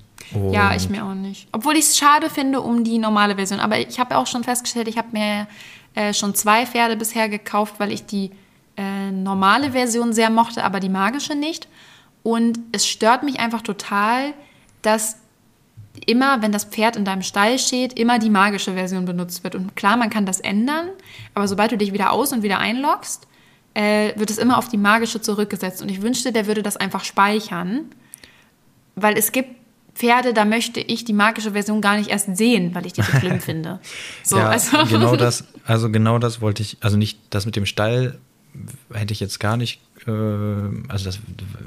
Ja, Und- ich mir auch nicht. Obwohl ich es schade finde um die normale Version. Aber ich habe auch schon festgestellt, ich habe mir äh, schon zwei Pferde bisher gekauft, weil ich die äh, normale Version sehr mochte, aber die magische nicht. Und es stört mich einfach total, dass immer, wenn das Pferd in deinem Stall steht, immer die magische Version benutzt wird. Und klar, man kann das ändern, aber sobald du dich wieder aus und wieder einloggst, äh, wird es immer auf die magische zurückgesetzt. Und ich wünschte, der würde das einfach speichern, weil es gibt Pferde, da möchte ich die magische Version gar nicht erst sehen, weil ich die so schlimm finde. So, ja, also. genau das, also genau das wollte ich, also nicht das mit dem Stall hätte ich jetzt gar nicht, äh, also das,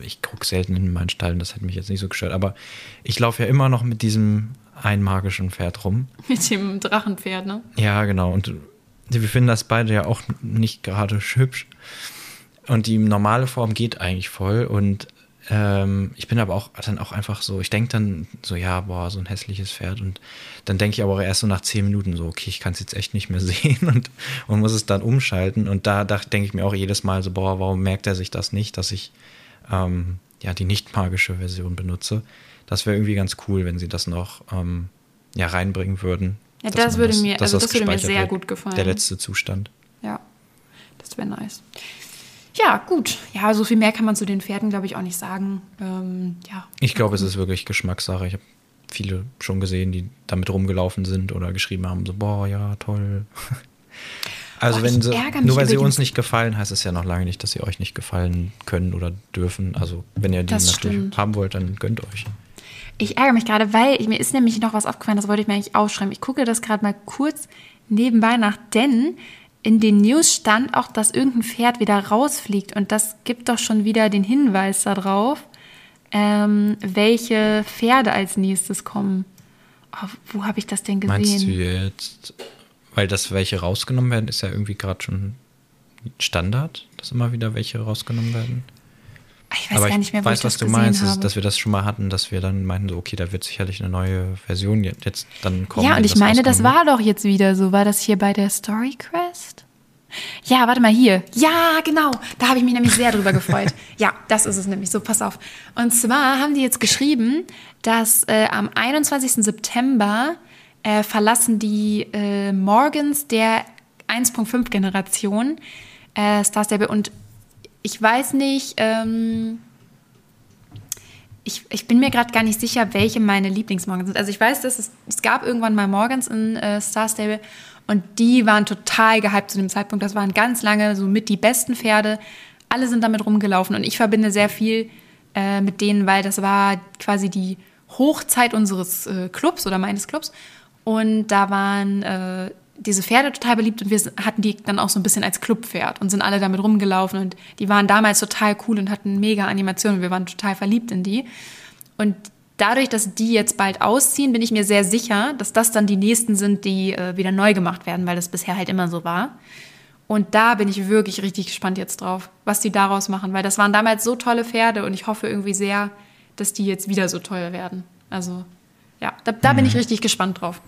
ich gucke selten in meinen Stall, das hätte mich jetzt nicht so gestört, aber ich laufe ja immer noch mit diesem einen magischen Pferd rum. Mit dem Drachenpferd, ne? Ja, genau. Und wir finden das beide ja auch nicht gerade hübsch. Und die normale Form geht eigentlich voll. Und ähm, ich bin aber auch dann auch einfach so, ich denke dann so, ja, boah, so ein hässliches Pferd. Und dann denke ich aber auch erst so nach zehn Minuten so, okay, ich kann es jetzt echt nicht mehr sehen und, und muss es dann umschalten. Und da, da denke ich mir auch jedes Mal so, boah, warum merkt er sich das nicht, dass ich ähm, ja die nicht magische Version benutze? Das wäre irgendwie ganz cool, wenn sie das noch ähm, ja, reinbringen würden. Ja, das würde das, mir, also das, das würde mir sehr wird, gut gefallen. Der letzte Zustand. Ja, das wäre nice. Ja, gut. Ja, so viel mehr kann man zu den Pferden, glaube ich, auch nicht sagen. Ähm, ja. Ich glaube, es ist wirklich Geschmackssache. Ich habe viele schon gesehen, die damit rumgelaufen sind oder geschrieben haben, so, boah, ja, toll. Also boah, wenn sie, nur weil sie uns nicht gefallen, heißt es ja noch lange nicht, dass sie euch nicht gefallen können oder dürfen. Also wenn ihr die das natürlich stimmt. haben wollt, dann gönnt euch. Ich ärgere mich gerade, weil mir ist nämlich noch was aufgefallen, das wollte ich mir eigentlich ausschreiben. Ich gucke das gerade mal kurz nebenbei nach, denn in den News stand auch, dass irgendein Pferd wieder rausfliegt und das gibt doch schon wieder den Hinweis darauf, ähm, welche Pferde als nächstes kommen. Oh, wo habe ich das denn gesehen? Meinst du jetzt, weil das welche rausgenommen werden, ist ja irgendwie gerade schon Standard, dass immer wieder welche rausgenommen werden? Ich weiß Aber gar nicht mehr, wo weiß, ich was das du meinst, habe. dass wir das schon mal hatten, dass wir dann meinten, so, okay, da wird sicherlich eine neue Version jetzt dann kommen. Ja, und ich meine, das war doch jetzt wieder so. War das hier bei der Story Quest? Ja, warte mal hier. Ja, genau. Da habe ich mich nämlich sehr drüber gefreut. Ja, das ist es nämlich. So, pass auf. Und zwar haben die jetzt geschrieben, dass äh, am 21. September äh, verlassen die äh, Morgans der 1.5 Generation äh, Star Stable und ich weiß nicht, ähm, ich, ich bin mir gerade gar nicht sicher, welche meine Lieblingsmorgans sind. Also ich weiß, dass es, es gab irgendwann mal Morgans in äh, Star Stable und die waren total gehypt zu dem Zeitpunkt. Das waren ganz lange so mit die besten Pferde. Alle sind damit rumgelaufen und ich verbinde sehr viel äh, mit denen, weil das war quasi die Hochzeit unseres äh, Clubs oder meines Clubs. Und da waren äh, diese Pferde total beliebt und wir hatten die dann auch so ein bisschen als Clubpferd und sind alle damit rumgelaufen und die waren damals total cool und hatten mega Animationen und wir waren total verliebt in die. Und dadurch, dass die jetzt bald ausziehen, bin ich mir sehr sicher, dass das dann die nächsten sind, die äh, wieder neu gemacht werden, weil das bisher halt immer so war. Und da bin ich wirklich richtig gespannt jetzt drauf, was die daraus machen, weil das waren damals so tolle Pferde und ich hoffe irgendwie sehr, dass die jetzt wieder so toll werden. Also ja, da, da bin ich mhm. richtig gespannt drauf.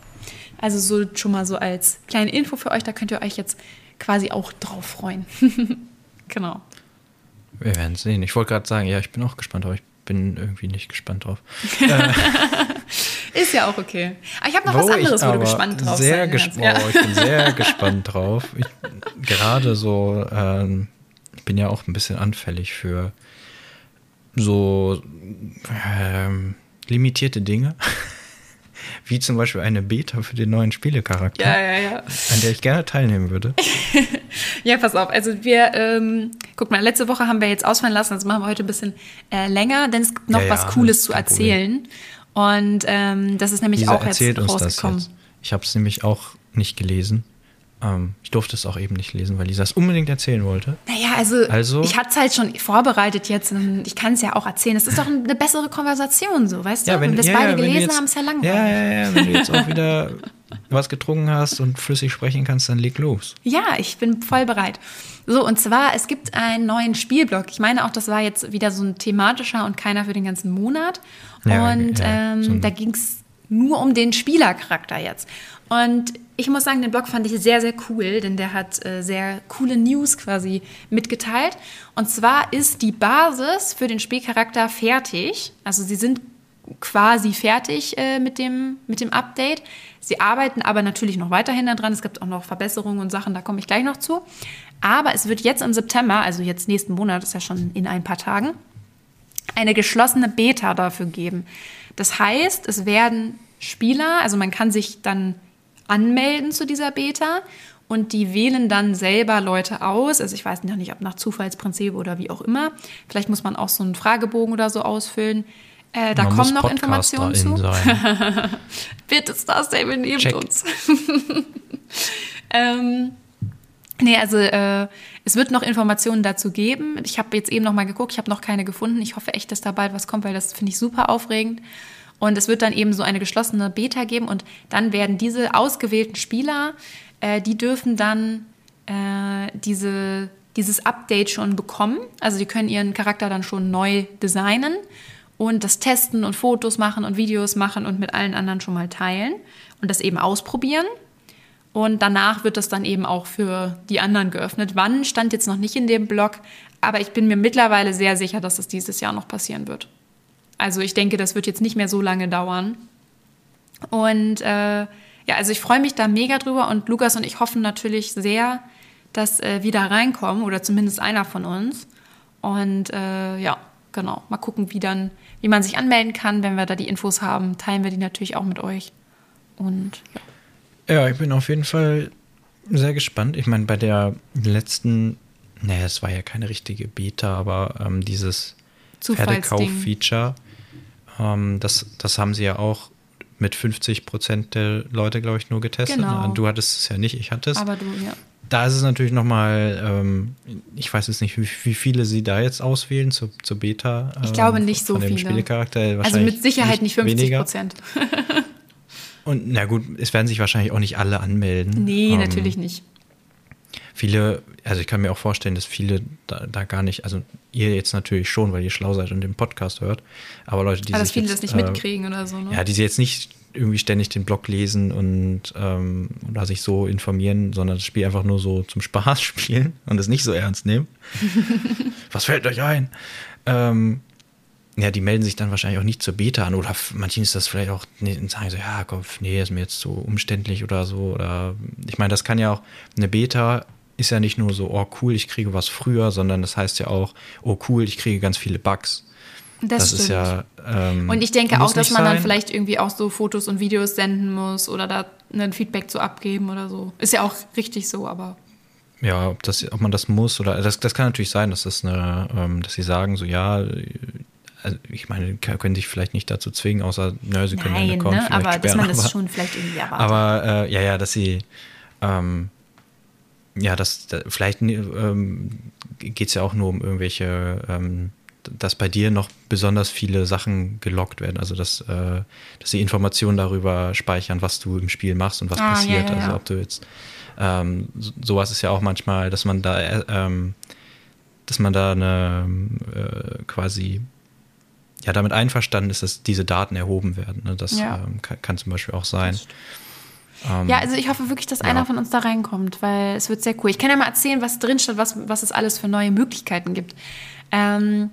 Also so schon mal so als kleine Info für euch, da könnt ihr euch jetzt quasi auch drauf freuen. genau. Wir werden sehen. Ich wollte gerade sagen, ja, ich bin auch gespannt, aber ich bin irgendwie nicht gespannt drauf. Ist ja auch okay. Aber ich habe noch wo was anderes, wo du gespannt drauf sehr gesp ja. oh, Ich bin sehr gespannt drauf. Ich, gerade so, ähm, ich bin ja auch ein bisschen anfällig für so ähm, limitierte Dinge wie zum Beispiel eine Beta für den neuen Spielecharakter, ja, ja, ja. an der ich gerne teilnehmen würde. ja, pass auf. Also wir, ähm, guck mal, letzte Woche haben wir jetzt ausfallen lassen, das machen wir heute ein bisschen äh, länger, denn es gibt noch was Cooles zu erzählen. Problem. Und ähm, das ist nämlich Lisa auch jetzt rausgekommen. Jetzt. Ich habe es nämlich auch nicht gelesen. Ähm, ich durfte es auch eben nicht lesen, weil Lisa es unbedingt erzählen wollte. Naja, also, also ich hatte es halt schon vorbereitet jetzt und ich kann es ja auch erzählen. Es ist doch eine bessere Konversation so, weißt ja, du? Wenn, wenn wir es ja, beide gelesen jetzt, haben, ist ja langweilig. Ja, ja, ja, wenn du jetzt auch wieder was getrunken hast und flüssig sprechen kannst, dann leg los. Ja, ich bin voll bereit. So, und zwar, es gibt einen neuen Spielblock. Ich meine auch, das war jetzt wieder so ein thematischer und keiner für den ganzen Monat. Ja, und ja, ähm, so da ging es nur um den Spielercharakter jetzt. Und ich muss sagen, den Blog fand ich sehr, sehr cool, denn der hat äh, sehr coole News quasi mitgeteilt. Und zwar ist die Basis für den Spielcharakter fertig. Also sie sind quasi fertig äh, mit, dem, mit dem Update. Sie arbeiten aber natürlich noch weiterhin daran. Es gibt auch noch Verbesserungen und Sachen, da komme ich gleich noch zu. Aber es wird jetzt im September, also jetzt nächsten Monat, ist ja schon in ein paar Tagen, eine geschlossene Beta dafür geben. Das heißt, es werden Spieler, also man kann sich dann anmelden zu dieser Beta und die wählen dann selber Leute aus. Also ich weiß noch nicht, ob nach Zufallsprinzip oder wie auch immer. Vielleicht muss man auch so einen Fragebogen oder so ausfüllen. Äh, da man kommen noch Informationen zu. Bitte Star Stable nehmt Check. uns. ähm, nee, also äh, es wird noch Informationen dazu geben. Ich habe jetzt eben noch mal geguckt, ich habe noch keine gefunden. Ich hoffe echt, dass da bald was kommt, weil das finde ich super aufregend. Und es wird dann eben so eine geschlossene Beta geben und dann werden diese ausgewählten Spieler, äh, die dürfen dann äh, diese, dieses Update schon bekommen. Also die können ihren Charakter dann schon neu designen und das testen und Fotos machen und Videos machen und mit allen anderen schon mal teilen und das eben ausprobieren. Und danach wird das dann eben auch für die anderen geöffnet. Wann stand jetzt noch nicht in dem Blog, aber ich bin mir mittlerweile sehr sicher, dass das dieses Jahr noch passieren wird. Also ich denke, das wird jetzt nicht mehr so lange dauern. Und äh, ja, also ich freue mich da mega drüber und Lukas und ich hoffen natürlich sehr, dass äh, wir da reinkommen oder zumindest einer von uns. Und äh, ja, genau, mal gucken, wie dann, wie man sich anmelden kann, wenn wir da die Infos haben, teilen wir die natürlich auch mit euch. Und ja. Ja, ich bin auf jeden Fall sehr gespannt. Ich meine, bei der letzten, naja, es war ja keine richtige Beta, aber ähm, dieses Pferdekauf-Feature, ähm, das, das haben sie ja auch mit 50 Prozent der Leute, glaube ich, nur getestet. Genau. Du hattest es ja nicht, ich hatte es. Aber du, ja. Da ist es natürlich nochmal, ähm, ich weiß jetzt nicht, wie, wie, viele sie da jetzt auswählen zur, zur Beta. Ich glaube nicht ähm, so viele. Spielecharakter. Also mit Sicherheit nicht 50 Prozent. Und na gut, es werden sich wahrscheinlich auch nicht alle anmelden. Nee, ähm, natürlich nicht. Viele, also ich kann mir auch vorstellen, dass viele da, da, gar nicht, also ihr jetzt natürlich schon, weil ihr schlau seid und den Podcast hört, aber Leute, die aber sich viele jetzt, das nicht äh, mitkriegen oder so, ne? Ja, die sie jetzt nicht irgendwie ständig den Blog lesen und ähm, oder sich so informieren, sondern das Spiel einfach nur so zum Spaß spielen und es nicht so ernst nehmen. Was fällt euch ein? Ähm, ja, die melden sich dann wahrscheinlich auch nicht zur Beta an oder manchen ist das vielleicht auch, nee, sagen so, ja, Kopf, nee, ist mir jetzt so umständlich oder so. Oder ich meine, das kann ja auch, eine Beta ist ja nicht nur so, oh cool, ich kriege was früher, sondern das heißt ja auch, oh cool, ich kriege ganz viele Bugs. Das, das ist ja. Ähm, und ich denke auch, dass man sein. dann vielleicht irgendwie auch so Fotos und Videos senden muss oder da ein Feedback zu abgeben oder so. Ist ja auch richtig so, aber. Ja, ob, das, ob man das muss oder das, das kann natürlich sein, dass das eine, ähm, dass sie sagen, so ja, also ich meine, können sich vielleicht nicht dazu zwingen, außer, naja, sie können Nein, ja Account ne? aber sperren, dass man das schon vielleicht irgendwie erwartet. Aber äh, ja, ja, dass sie ähm, ja, das, das vielleicht ähm, geht es ja auch nur um irgendwelche, ähm, dass bei dir noch besonders viele Sachen gelockt werden, also dass, äh, dass sie Informationen darüber speichern, was du im Spiel machst und was ah, passiert. Ja, ja, also ob du jetzt ähm, sowas ist ja auch manchmal, dass man da äh, ähm, dass man da eine äh, quasi ja damit einverstanden ist, dass diese Daten erhoben werden. Ne? Das ja. ähm, kann, kann, zum Beispiel auch sein. Ähm, ja, also ich hoffe wirklich, dass ja. einer von uns da reinkommt, weil es wird sehr cool. Ich kann ja mal erzählen, was drin steht, was, was es alles für neue Möglichkeiten gibt. Ähm,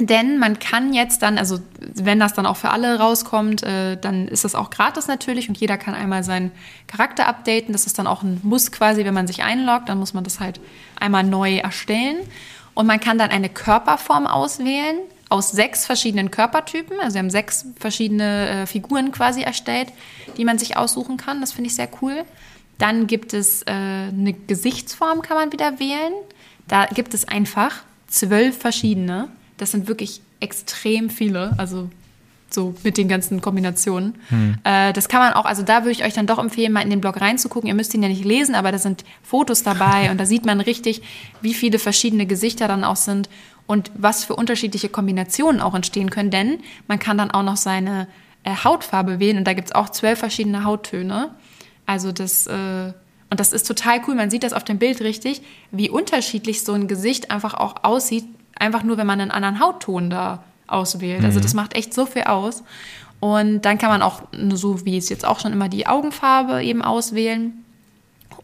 denn man kann jetzt dann, also wenn das dann auch für alle rauskommt, äh, dann ist das auch gratis natürlich und jeder kann einmal seinen Charakter updaten. Das ist dann auch ein Muss quasi, wenn man sich einloggt, dann muss man das halt einmal neu erstellen. Und man kann dann eine Körperform auswählen aus sechs verschiedenen Körpertypen. Also wir haben sechs verschiedene äh, Figuren quasi erstellt, die man sich aussuchen kann. Das finde ich sehr cool. Dann gibt es äh, eine Gesichtsform, kann man wieder wählen. Da gibt es einfach zwölf verschiedene. Das sind wirklich extrem viele. Also so mit den ganzen Kombinationen. Hm. Äh, das kann man auch, also da würde ich euch dann doch empfehlen, mal in den Blog reinzugucken. Ihr müsst ihn ja nicht lesen, aber da sind Fotos dabei und da sieht man richtig, wie viele verschiedene Gesichter dann auch sind und was für unterschiedliche Kombinationen auch entstehen können, denn man kann dann auch noch seine äh, Hautfarbe wählen und da gibt es auch zwölf verschiedene Hauttöne. Also das, äh, und das ist total cool, man sieht das auf dem Bild richtig, wie unterschiedlich so ein Gesicht einfach auch aussieht, einfach nur, wenn man einen anderen Hautton da auswählt. Also mhm. Also das macht echt so viel aus. Und dann kann man auch, so wie es jetzt auch schon immer, die Augenfarbe eben auswählen.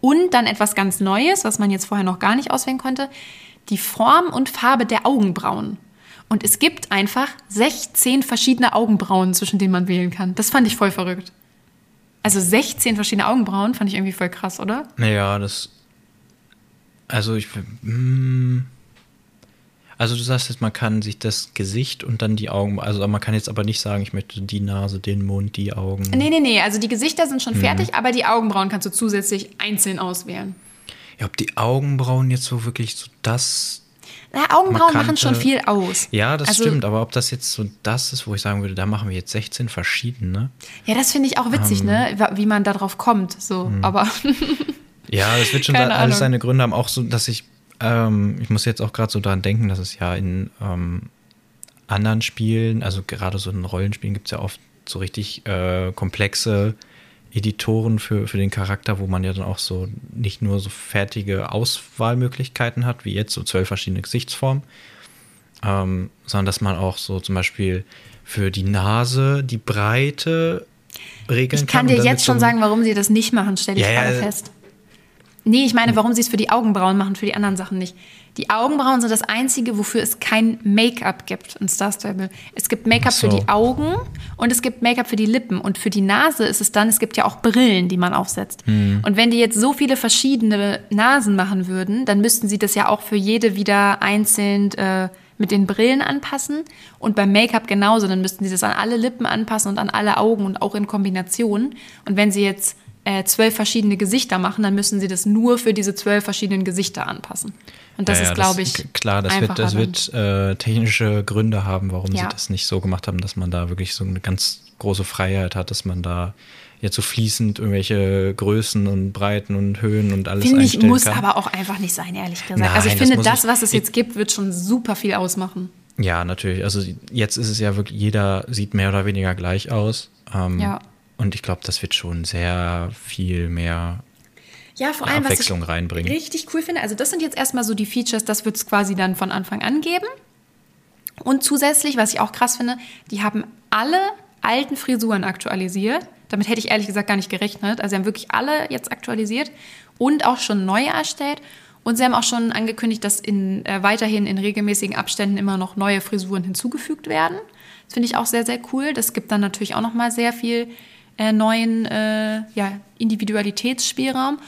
Und dann etwas ganz Neues, was man jetzt vorher noch gar nicht auswählen konnte die Form und Farbe der Augenbrauen. Und es gibt einfach 16 verschiedene Augenbrauen, zwischen denen man wählen kann. Das fand ich voll verrückt. Also 16 verschiedene Augenbrauen fand ich irgendwie voll krass, oder? Naja, das. Also ich. Hm, also du sagst jetzt, man kann sich das Gesicht und dann die Augen. Also man kann jetzt aber nicht sagen, ich möchte die Nase, den Mund, die Augen. Nee, nee, nee. Also die Gesichter sind schon mhm. fertig, aber die Augenbrauen kannst du zusätzlich einzeln auswählen. Ja, ob die Augenbrauen jetzt so wirklich so das. Na, Augenbrauen markante, machen schon viel aus. Ja, das also, stimmt, aber ob das jetzt so das ist, wo ich sagen würde, da machen wir jetzt 16 verschiedene. Ja, das finde ich auch witzig, ähm, ne? Wie man da drauf kommt. So, mh. aber. ja, das wird schon da alles seine Gründe haben. Auch so, dass ich, ähm, ich muss jetzt auch gerade so daran denken, dass es ja in ähm, anderen Spielen, also gerade so in Rollenspielen gibt es ja oft so richtig äh, komplexe Editoren für, für den Charakter, wo man ja dann auch so nicht nur so fertige Auswahlmöglichkeiten hat, wie jetzt so zwölf verschiedene Gesichtsformen, ähm, sondern dass man auch so zum Beispiel für die Nase die Breite regeln Ich kann kann. dir jetzt schon sagen, warum sie das nicht machen, stelle ich ja, gerade fest. Nee, ich meine, warum sie es für die Augenbrauen machen, für die anderen Sachen nicht. Die Augenbrauen sind das Einzige, wofür es kein Make-up gibt in Star Stable. Es gibt Make-up so. für die Augen und es gibt Make-up für die Lippen. Und für die Nase ist es dann, es gibt ja auch Brillen, die man aufsetzt. Hm. Und wenn die jetzt so viele verschiedene Nasen machen würden, dann müssten sie das ja auch für jede wieder einzeln äh, mit den Brillen anpassen. Und beim Make-up genauso, dann müssten sie das an alle Lippen anpassen und an alle Augen und auch in Kombination. Und wenn sie jetzt äh, zwölf verschiedene Gesichter machen, dann müssen sie das nur für diese zwölf verschiedenen Gesichter anpassen. Und das Ja, ist, glaube ich, Klar, das wird, das wird äh, technische Gründe haben, warum Ja. sie das nicht so gemacht haben, dass man da wirklich so eine ganz große Freiheit hat, dass man da jetzt so fließend irgendwelche Größen und Breiten und Höhen und alles Finde ich, einstellen muss kann. aber auch einfach nicht sein, ehrlich gesagt. Nein, also ich das finde, das, ich- was es jetzt gibt, wird schon super viel ausmachen. Ja, natürlich. Also jetzt ist es ja wirklich, jeder sieht mehr oder weniger gleich aus. Ähm, Ja. Und ich glaube, das wird schon sehr viel mehr Ja, vor allem, was ich Abwechslung reinbringen. richtig cool finde, also das sind jetzt erstmal so die Features, das wird es quasi dann von Anfang an geben. Und zusätzlich, was ich auch krass finde, die haben alle alten Frisuren aktualisiert. Damit hätte ich ehrlich gesagt gar nicht gerechnet. Also sie haben wirklich alle jetzt aktualisiert und auch schon neue erstellt. Und sie haben auch schon angekündigt, dass in, äh, weiterhin in regelmäßigen Abständen immer noch neue Frisuren hinzugefügt werden. Das finde ich auch sehr, sehr cool. Das gibt dann natürlich auch noch mal sehr viel äh, neuen äh, ja, Individualitätsspielraum.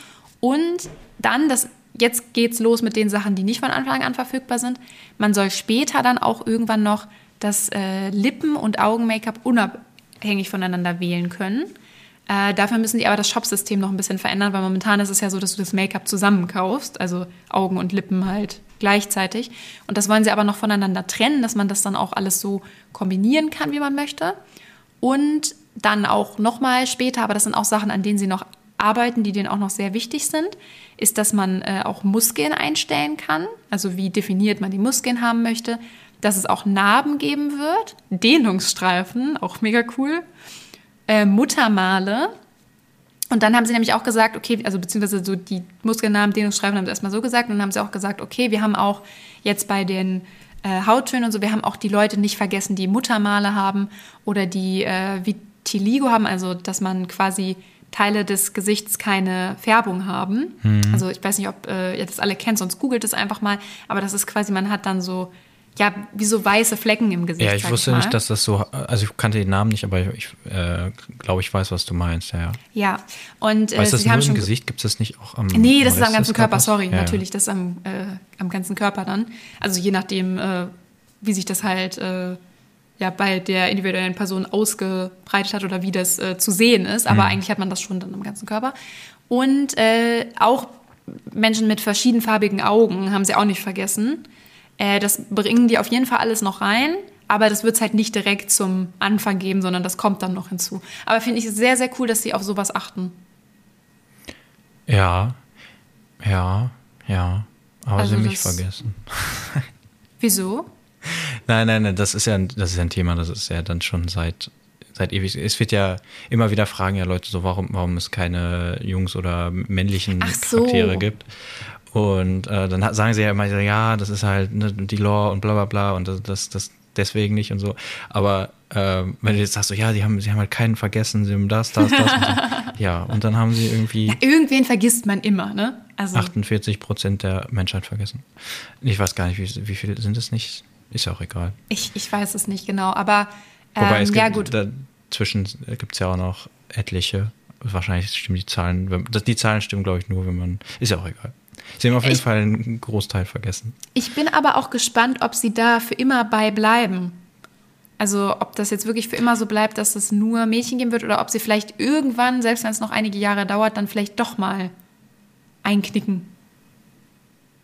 Und dann, das, jetzt geht's los mit den Sachen, die nicht von Anfang an verfügbar sind. Man soll später dann auch irgendwann noch das äh, Lippen- und Augen-Make-up unabhängig voneinander wählen können. Äh, dafür müssen die aber das Shop-System noch ein bisschen verändern, weil momentan ist es ja so, dass du das Make-up zusammenkaufst, also Augen und Lippen halt gleichzeitig. Und das wollen sie aber noch voneinander trennen, dass man das dann auch alles so kombinieren kann, wie man möchte. Und dann auch nochmal später, aber das sind auch Sachen, an denen sie noch arbeiten, die denen auch noch sehr wichtig sind, ist, dass man äh, auch Muskeln einstellen kann, also wie definiert man die Muskeln haben möchte, dass es auch Narben geben wird, Dehnungsstreifen, auch mega cool, äh, Muttermale. Und dann haben sie nämlich auch gesagt, okay, also beziehungsweise so die Muskelnamen, Dehnungsstreifen haben sie erstmal so gesagt. Und dann haben sie auch gesagt, okay, wir haben auch jetzt bei den äh, Hauttönen und so, wir haben auch die Leute nicht vergessen, die Muttermale haben oder die äh, Vitiligo haben, also dass man quasi Teile des Gesichts keine Färbung haben. Also ich weiß nicht, ob äh, ihr das alle kennt, sonst googelt es einfach mal. Aber das ist quasi, man hat dann so, ja, wie so weiße Flecken im Gesicht. Ja, ich wusste mal. nicht, dass das so, also ich kannte den Namen nicht, aber ich äh, glaube, ich weiß, was du meinst, ja. Ja, und äh, Weißt du das sie nur haben im schon Gesicht? Gibt es das nicht auch am Nee, das ist am ganzen Körper, sorry, Ja, ja. natürlich, das ist am, äh, am ganzen Körper dann. Also je nachdem, äh, wie sich das halt äh, ja bei der individuellen Person ausgebreitet hat oder wie das äh, zu sehen ist. Mhm. Aber eigentlich hat man das schon dann am ganzen Körper. Und äh, auch Menschen mit verschiedenfarbigen Augen haben sie auch nicht vergessen. Äh, das bringen die auf jeden Fall alles noch rein. Aber das wird es halt nicht direkt zum Anfang geben, sondern das kommt dann noch hinzu. Aber finde ich sehr, sehr cool, dass sie auf sowas achten. Ja, ja, ja. Aber Also sie mich vergessen. Wieso? Nein, nein, nein, das ist ja, ein- das ist ja ein Thema, das ist ja dann schon seit, seit ewig. Es wird ja immer wieder fragen ja Leute so, warum, warum es keine Jungs- oder männlichen so. Charaktere gibt. Und äh, dann sagen sie ja immer, ja, das ist halt ne, die Lore und bla bla bla und das, das, das deswegen nicht und so. Aber ähm, wenn du jetzt sagst, so, ja, sie haben, sie haben halt keinen vergessen, sie haben das, das, das und so. Ja, und dann haben sie irgendwie Ja, irgendwen vergisst man immer, ne? Also 48 Prozent der Menschheit vergessen. Ich weiß gar nicht, wie, wie viele sind es nicht? Ist ja auch egal. ich, ich weiß es nicht genau, aber ähm, Wobei es gibt, ja gut. dazwischen gibt es ja auch noch etliche. Wahrscheinlich stimmen die Zahlen, die Zahlen stimmen, glaube ich, nur, wenn man. Ist ja auch egal. Sie haben auf jeden Ich- Fall einen Großteil vergessen. Ich bin aber auch gespannt, ob sie da für immer bei bleiben. Also ob das jetzt wirklich für immer so bleibt, dass es nur Mädchen geben wird oder ob sie vielleicht irgendwann, selbst wenn es noch einige Jahre dauert, dann vielleicht doch mal einknicken.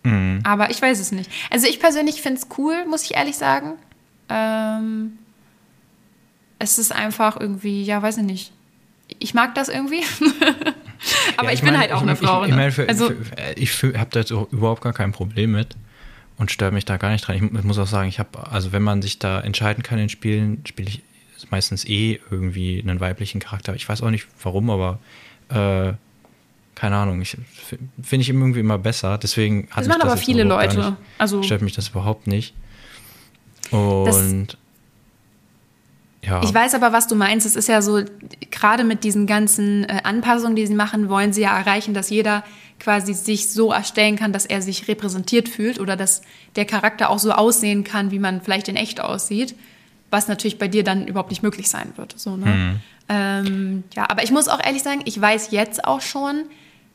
Mhm. Aber ich weiß es nicht. Also ich persönlich finde es cool, muss ich ehrlich sagen. Ähm, es ist einfach irgendwie, ja, weiß ich nicht. Ich mag das irgendwie. Aber Ja, ich, bin meine, halt auch ich, eine ich, Frau. Ich, ne? meine, für, also, für, ich habe da jetzt überhaupt gar kein Problem mit und störe mich da gar nicht dran. Ich muss auch sagen, ich habe, also wenn man sich da entscheiden kann in Spielen, spiele ich meistens eh irgendwie einen weiblichen Charakter. Ich weiß auch nicht warum, aber äh, keine Ahnung, ich finde ich irgendwie immer besser. Deswegen hat das machen das aber viele Leute. Also stört mich das überhaupt nicht. Und ja. Ich weiß aber, was du meinst. Es ist ja so, gerade mit diesen ganzen äh, Anpassungen, die sie machen, wollen sie ja erreichen, dass jeder quasi sich so erstellen kann, dass er sich repräsentiert fühlt oder dass der Charakter auch so aussehen kann, wie man vielleicht in echt aussieht. Was natürlich bei dir dann überhaupt nicht möglich sein wird. So, ne? Mhm. Ähm, ja, aber ich muss auch ehrlich sagen, ich weiß jetzt auch schon,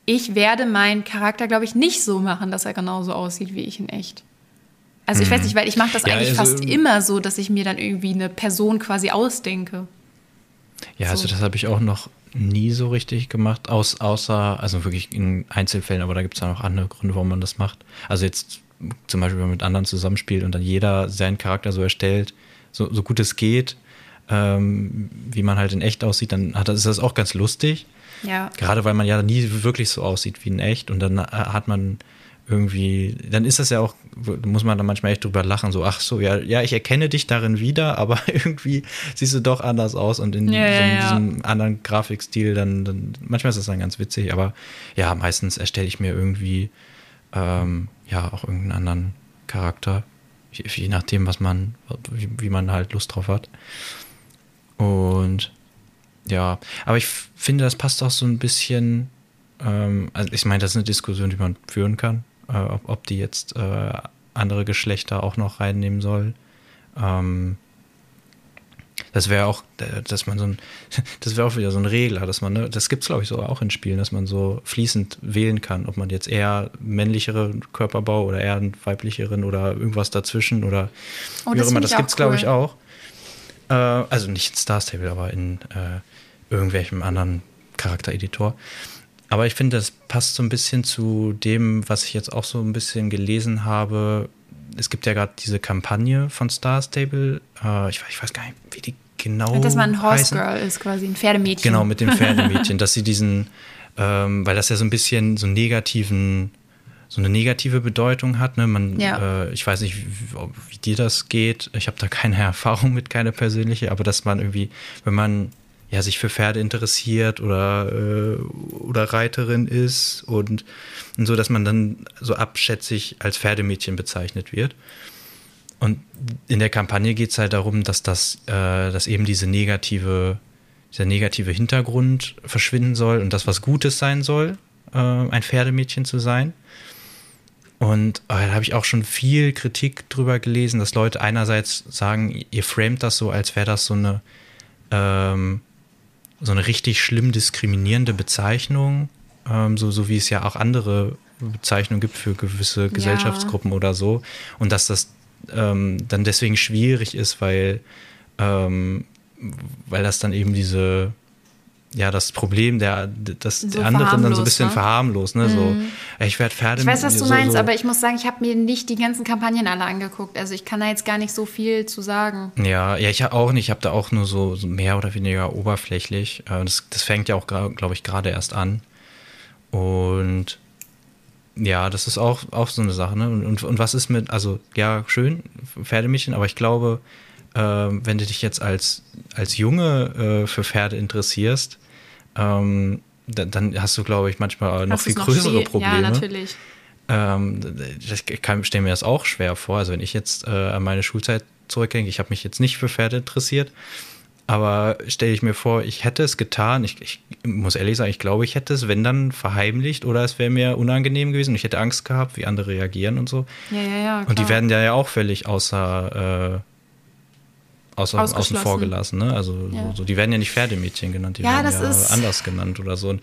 ich werde meinen Charakter, glaube ich, nicht so machen, dass er genauso aussieht wie ich in echt. Also ich weiß mhm. nicht, weil ich mache das ja, eigentlich also, fast immer so, dass ich mir dann irgendwie eine Person quasi ausdenke. Ja, also so. also das habe ich auch noch nie so richtig gemacht, aus, außer, also wirklich in Einzelfällen, aber da gibt es ja noch andere Gründe, warum man das macht. Also jetzt zum Beispiel, wenn man mit anderen zusammenspielt und dann jeder seinen Charakter so erstellt, so, so gut es geht, ähm, wie man halt in echt aussieht, dann hat, ist das auch ganz lustig. Ja. Gerade weil man ja nie wirklich so aussieht wie in echt und dann hat man irgendwie, dann ist das ja auch, muss man da manchmal echt drüber lachen, so, ach so, ja, ja, ich erkenne dich darin wieder, aber irgendwie siehst du doch anders aus und in, ja, so, in ja. diesem anderen Grafikstil, dann, dann, manchmal ist das dann ganz witzig, aber ja, meistens erstelle ich mir irgendwie, ähm, ja, auch irgendeinen anderen Charakter, je, je nachdem, was man, wie, wie man halt Lust drauf hat. Und ja, aber ich finde, das passt auch so ein bisschen, ähm, also ich meine, das ist eine Diskussion, die man führen kann, äh, ob, ob, die jetzt äh, andere Geschlechter auch noch reinnehmen soll. Ähm, das wäre auch, äh, dass man so ein, das wäre auch wieder so ein Regler, dass man, ne, das gibt es glaube ich so auch in Spielen, dass man so fließend wählen kann, ob man jetzt eher männlichere Körperbau oder eher einen weiblicheren oder irgendwas dazwischen oder oh, wie auch immer. Das gibt es cool. glaube ich auch. Äh, also nicht in Star Stable, aber in äh, irgendwelchem anderen Charaktereditor. Aber ich finde, das passt so ein bisschen zu dem, was ich jetzt auch so ein bisschen gelesen habe. Es gibt ja gerade diese Kampagne von Star Stable. Äh, ich, ich, weiß gar nicht, wie die genau. Dass man ein Horse Girl ist, quasi ein Pferdemädchen. Genau, mit dem Pferdemädchen, dass sie diesen, ähm, weil das ja so ein bisschen so negativen so eine negative Bedeutung hat. Ne? Man, ja. äh, ich weiß nicht, wie, wie, dir das geht. Ich habe da keine Erfahrung mit, keine persönliche, aber dass man irgendwie, wenn man ja, sich für Pferde interessiert oder, äh, oder Reiterin ist und, und so, dass man dann so abschätzig als Pferdemädchen bezeichnet wird. Und in der Kampagne geht es halt darum, dass das, äh, dass eben diese negative, dieser negative Hintergrund verschwinden soll und das was Gutes sein soll, äh, ein Pferdemädchen zu sein. Und äh, da habe ich auch schon viel Kritik drüber gelesen, dass Leute einerseits sagen, ihr framet das so, als wäre das so eine ähm, so eine richtig schlimm diskriminierende Bezeichnung, ähm, so, so wie es ja auch andere Bezeichnungen gibt für gewisse Gesellschaftsgruppen ja. oder so. Und dass das ähm, dann deswegen schwierig ist, weil, ähm, weil das dann eben diese ja, das Problem der, das so der anderen dann so ein bisschen ne? verharmlost. Ne? Mhm. So, ich werde Pferde. Ich weiß, was du so, meinst, so. aber ich muss sagen, ich habe mir nicht die ganzen Kampagnen alle angeguckt. Also ich kann da jetzt gar nicht so viel zu sagen. Ja, ja, ich auch nicht. Ich habe da auch nur so, so, mehr oder weniger oberflächlich. Äh, das, das fängt ja auch, glaube ich, gerade erst an. Und ja, das ist auch, auch so eine Sache. Ne? Und, und, und was ist mit, also ja, schön, Pferdemädchen, aber ich glaube, äh, wenn du dich jetzt als, als Junge äh, für Pferde interessierst, ähm, dann, dann, hast du, glaube ich, manchmal noch viel noch größere viel? Probleme. Ja, natürlich. Ähm, ich stelle mir das auch schwer vor. Also wenn ich jetzt äh, an meine Schulzeit zurückdenke, ich habe mich jetzt nicht für Pferde interessiert, aber stelle ich mir vor, ich hätte es getan. Ich, ich, muss ehrlich sagen, ich glaube, ich hätte es, wenn dann, verheimlicht oder es wäre mir unangenehm gewesen. Ich hätte Angst gehabt, wie andere reagieren und so. Ja, ja, ja. Klar. Und die werden ja auch völlig außer äh, außer, außen vor gelassen. Ne? Also ja. so, die werden ja nicht Pferdemädchen genannt, die ja, werden ja ist, anders genannt oder so. Und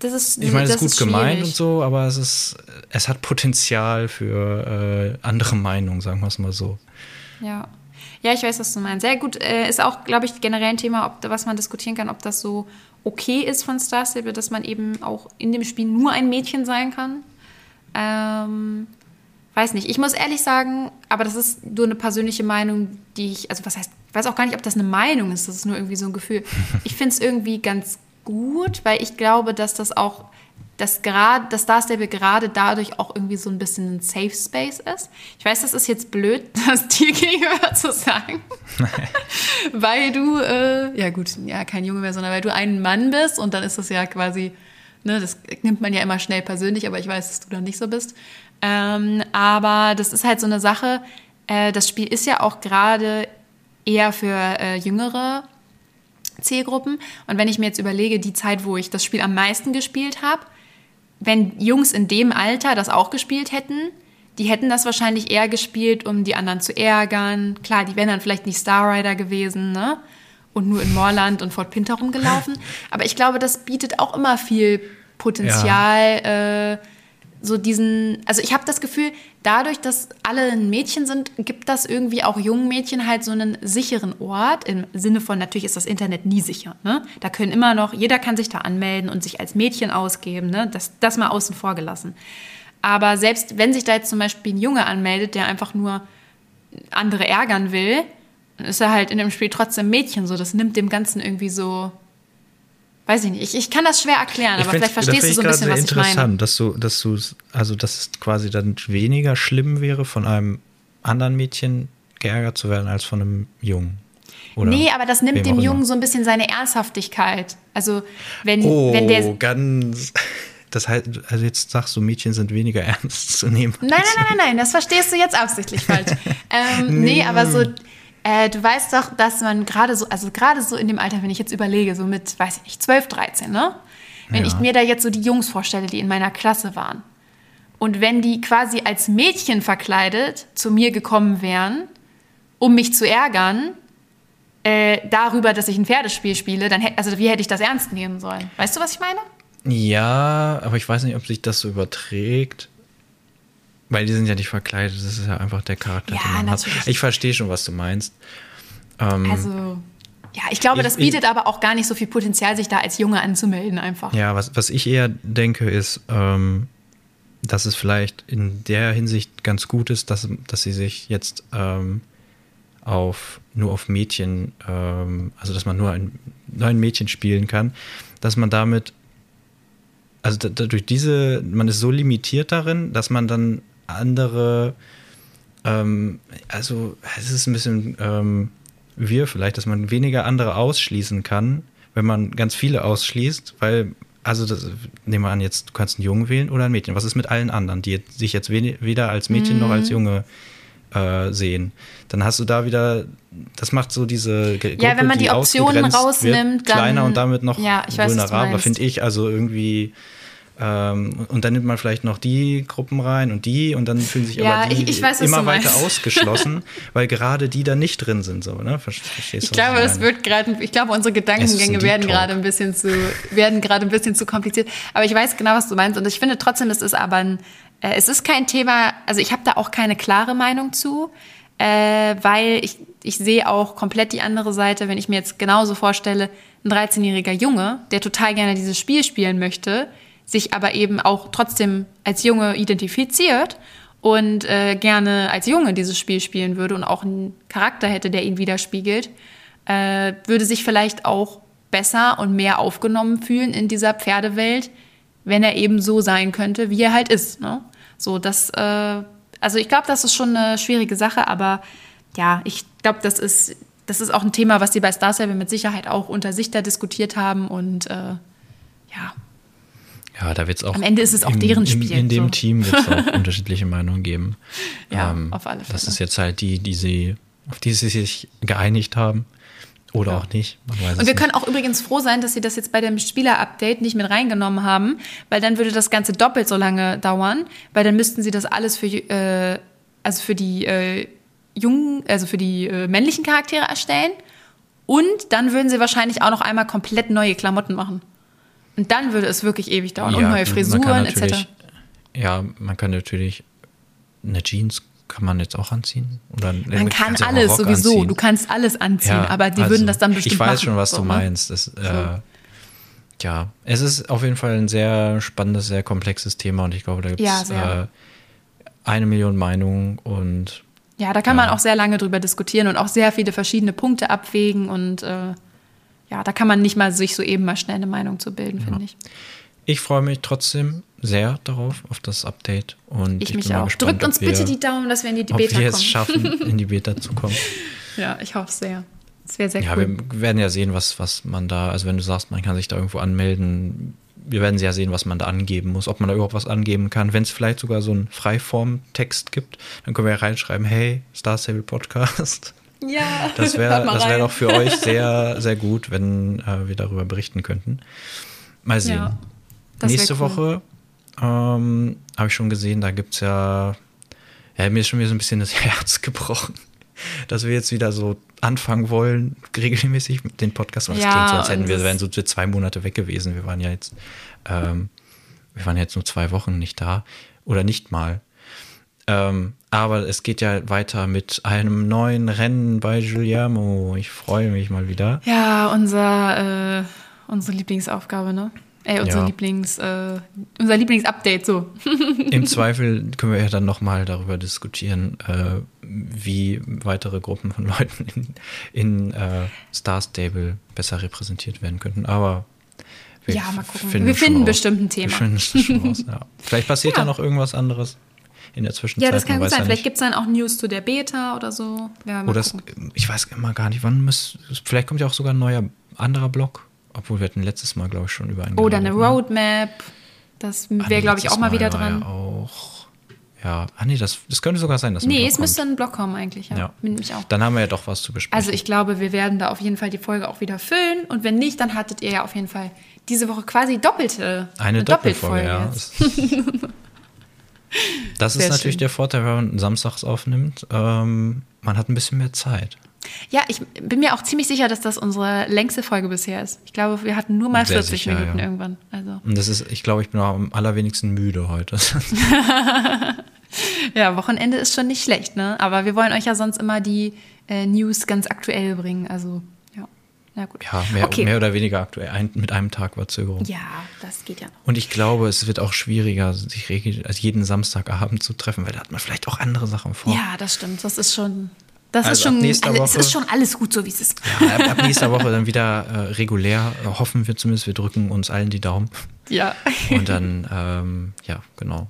das ist, ich meine, es ist gut ist gemeint und so, aber es ist, es hat Potenzial für äh, andere Meinungen, sagen wir es mal so. Ja. Ja, ich weiß, was du meinst. Sehr gut. Äh, ist auch, glaube ich, generell ein Thema, ob, was man diskutieren kann, ob das so okay ist von Star Stable, dass man eben auch in dem Spiel nur ein Mädchen sein kann. Ähm, weiß nicht. Ich muss ehrlich sagen, aber das ist nur eine persönliche Meinung, die ich, also was heißt, ich weiß auch gar nicht, ob das eine Meinung ist, das ist nur irgendwie so ein Gefühl. Ich finde es irgendwie ganz gut, weil ich glaube, dass das auch dass gerade, dass Star Stable gerade dadurch auch irgendwie so ein bisschen ein Safe Space ist. Ich weiß, das ist jetzt blöd, das dir gegenüber zu sagen. weil du, äh, ja gut, ja, kein Junge mehr, sondern weil du ein Mann bist und dann ist das ja quasi, ne, das nimmt man ja immer schnell persönlich, aber ich weiß, dass du da nicht so bist. Ähm, aber das ist halt so eine Sache, äh, das Spiel ist ja auch gerade eher für äh, jüngere Zielgruppen. Und wenn ich mir jetzt überlege, die Zeit, wo ich das Spiel am meisten gespielt habe, wenn Jungs in dem Alter das auch gespielt hätten, die hätten das wahrscheinlich eher gespielt, um die anderen zu ärgern. Klar, die wären dann vielleicht nicht Star Rider gewesen, ne? Und nur in Moorland und Fort Pinter rumgelaufen. Aber ich glaube, das bietet auch immer viel Potenzial, ja. äh, so diesen, also ich habe das Gefühl, dadurch, dass alle ein Mädchen sind, gibt das irgendwie auch jungen Mädchen halt so einen sicheren Ort. Im Sinne von, natürlich ist das Internet nie sicher. Ne? Da können immer noch, jeder kann sich da anmelden und sich als Mädchen ausgeben. Ne? Das, das mal außen vor gelassen. Aber selbst wenn sich da jetzt zum Beispiel ein Junge anmeldet, der einfach nur andere ärgern will, dann ist er halt in dem Spiel trotzdem Mädchen. So, das nimmt dem Ganzen irgendwie so weiß ich nicht, ich, ich kann das schwer erklären, aber vielleicht verstehst du so ein bisschen, was ich meine. interessant, dass du, dass du, also dass es quasi dann weniger schlimm wäre, von einem anderen Mädchen geärgert zu werden, als von einem Jungen. Oder nee, aber das nimmt dem Jungen so ein bisschen seine Ernsthaftigkeit. Also wenn, oh, wenn der. ganz. Das heißt, also jetzt sagst du, Mädchen sind weniger ernst zu nehmen. Nein, nein, nein, nein, nein, das verstehst du jetzt absichtlich falsch. ähm, nee, aber so äh, du weißt doch, dass man gerade so, also gerade so in dem Alter, wenn ich jetzt überlege, so mit, weiß ich nicht, 12, 13, ne? Wenn ja. ich mir da jetzt so die Jungs vorstelle, die in meiner Klasse waren. Und wenn die quasi als Mädchen verkleidet zu mir gekommen wären, um mich zu ärgern, äh, darüber, dass ich ein Pferdespiel spiele, dann hätte, also wie hätte ich das ernst nehmen sollen? Weißt du, was ich meine? Ja, aber ich weiß nicht, ob sich das so überträgt. Weil die sind ja nicht verkleidet, das ist ja einfach der Charakter, ja, den man natürlich. hat. Ich verstehe schon, was du meinst. Ähm, also, ja, ich glaube, ich, das bietet ich, aber auch gar nicht so viel Potenzial, sich da als Junge anzumelden, einfach. Ja, was, was ich eher denke, ist, ähm, dass es vielleicht in der Hinsicht ganz gut ist, dass, dass sie sich jetzt ähm, auf, nur auf Mädchen, ähm, also dass man nur ein, nur ein Mädchen spielen kann, dass man damit also durch diese, man ist so limitiert darin, dass man dann andere, ähm, also es ist ein bisschen ähm, wir vielleicht, dass man weniger andere ausschließen kann, wenn man ganz viele ausschließt, weil, also das, nehmen wir an, jetzt du kannst einen Jungen wählen oder ein Mädchen. Was ist mit allen anderen, die sich jetzt weder als Mädchen mhm. noch als Junge äh, sehen? Dann hast du da wieder, das macht so diese Gruppe, Ja, wenn man die, Optionen rausnimmt, wird, kleiner und damit noch ja, vulnerabler, finde ich. Also irgendwie ähm, und dann nimmt man vielleicht noch die Gruppen rein und die und dann fühlen sich ja, aber die ich, ich weiß, immer weiter ausgeschlossen, weil gerade die da nicht drin sind. So, ne? Verstehst ich glaube, das wird gerade, ich glaube, unsere Gedankengänge werden gerade ein bisschen zu, werden gerade ein bisschen zu kompliziert. Aber ich weiß genau, was du meinst und ich finde trotzdem, es ist aber ein, äh, es ist kein Thema. Also ich habe da auch keine klare Meinung zu, äh, weil ich ich sehe auch komplett die andere Seite, wenn ich mir jetzt genauso vorstelle, ein 13-jähriger Junge, der total gerne dieses Spiel spielen möchte, sich aber eben auch trotzdem als Junge identifiziert und äh, gerne als Junge dieses Spiel spielen würde und auch einen Charakter hätte, der ihn widerspiegelt, äh, würde sich vielleicht auch besser und mehr aufgenommen fühlen in dieser Pferdewelt, wenn er eben so sein könnte, wie er halt ist. Ne? So, das, äh, also ich glaube, das ist schon eine schwierige Sache, aber ja, ich glaube, das ist, das ist auch ein Thema, was sie bei Star Stable mit Sicherheit auch unter sich da diskutiert haben und äh, ja, ja, da wird es auch. Am Ende ist es auch im, deren Spiel. In, in dem so. Team wird es auch unterschiedliche Meinungen geben. Ja, ähm, auf alle Fälle. Das ist jetzt halt die, die sie, auf die sie sich geeinigt haben. Oder ja. auch nicht. und wir nicht. können auch übrigens froh sein, dass sie das jetzt bei dem Spieler-Update nicht mit reingenommen haben, weil dann würde das Ganze doppelt so lange dauern, weil dann müssten sie das alles für, äh, also für die äh, jungen, also für die äh, männlichen Charaktere erstellen. Und dann würden sie wahrscheinlich auch noch einmal komplett neue Klamotten machen. Und dann würde es wirklich ewig dauern. Ja, und neue Frisuren etc. Ja, man kann natürlich eine Jeans kann man jetzt auch anziehen? Oder man kann alles sowieso. Anziehen. Du kannst alles anziehen, ja, aber die also, würden das dann bestimmt Ich weiß machen, schon, was so, du ne? meinst. Das, so. äh, ja, es ist auf jeden Fall ein sehr spannendes, sehr komplexes Thema und ich glaube, da gibt es ja, äh, eine Million Meinungen und ja, da kann man auch sehr lange drüber diskutieren und auch sehr viele verschiedene Punkte abwägen und äh, ja, da kann man nicht mal sich so eben mal schnell eine Meinung zu bilden, finde ja. ich. ich freue mich trotzdem sehr darauf, auf das Update. Und Ich, ich, mich auch. gespannt, Drückt uns wir, bitte die Daumen, dass wir in die ob Beta wir es kommen. schaffen, in die Beta zu kommen. Ja, ich hoffe sehr. Das wäre sehr Ja, cool. wir werden ja sehen, was, was man da, also wenn du sagst, man kann sich da irgendwo anmelden, wir werden ja sehen, was man da angeben muss, ob man da überhaupt was angeben kann. Wenn es vielleicht sogar so einen Freiform-Text gibt, dann können wir ja reinschreiben, hey, Star Stable Podcast. Ja, Das wäre wär doch für euch sehr, sehr gut, wenn äh, wir darüber berichten könnten. Mal sehen. Ja, Nächste cool. Woche ähm, habe ich schon gesehen, da gibt es ja, ja, mir ist schon wieder so ein bisschen das Herz gebrochen, dass wir jetzt wieder so anfangen wollen, regelmäßig mit den Podcast. Das Ja, klingt so, als hätten und wir, wären so zwei Monate weg gewesen. Wir waren ja jetzt, ähm, wir waren jetzt nur zwei Wochen nicht da oder nicht mal. Ähm, aber es geht ja weiter mit einem neuen Rennen bei Giuliano. Ich freue mich mal wieder. Ja, unser, äh, unsere Lieblingsaufgabe, ne? Äh, unser Ja. Lieblings, äh, unser Lieblingsupdate, so. Im Zweifel können wir ja dann nochmal darüber diskutieren, äh, wie weitere Gruppen von Leuten in, in äh, Star Stable besser repräsentiert werden könnten. Aber wir Ja, mal gucken. finden Wir finden bestimmt ein Thema. Raus, ja. Vielleicht passiert ja. Ja. noch irgendwas anderes in der Zwischenzeit. Ja, das kann gut sein. ja Vielleicht gibt es dann auch News zu der Beta oder so. Ja, mal Oder es, ich weiß immer gar nicht, wann muss. Vielleicht kommt ja auch sogar ein neuer anderer Block. Obwohl wir hatten letztes Mal, glaube ich, schon über einen. Oder eine ne? Roadmap. Das Ah, wäre, glaube ich, auch mal wieder war dran. Ja, auch, ja, ah nee, das, das könnte sogar sein, dass nee, es kommt. müsste ein Block kommen eigentlich, ja. Ja. Bin ich auch. Dann haben wir ja doch was zu besprechen. Also ich glaube, wir werden da auf jeden Fall die Folge auch wieder füllen. Und wenn nicht, dann hattet ihr ja auf jeden Fall diese Woche quasi doppelte eine Doppelfolge, ja. Das ist Sehr natürlich schön. der Vorteil, wenn man samstags aufnimmt. Ähm, man hat ein bisschen mehr Zeit. Ja, ich bin mir auch ziemlich sicher, dass das unsere längste Folge bisher ist. Ich glaube, wir hatten nur mal Sehr 40 sicher, Minuten ja. irgendwann. Also Und das ist, ich glaube, ich bin auch am allerwenigsten müde heute. ja, Wochenende ist schon nicht schlecht, ne? Aber wir wollen euch ja sonst immer die äh, News ganz aktuell bringen. Also na gut. ja, mehr, okay. mehr oder weniger aktuell. Ein, mit einem Tag Verzögerung. Ja, das geht ja noch. Und ich glaube, es wird auch schwieriger, sich also jeden Samstagabend zu treffen, weil da hat man vielleicht auch andere Sachen vor. Ja, das stimmt. Das ist schon. Das Also ist schon. es Woche- ist schon alles gut, so wie es ist. Ja, ab, ab nächster Woche dann wieder äh, regulär, äh, hoffen wir zumindest, wir drücken uns allen die Daumen. Ja. Und dann, ähm, ja, genau.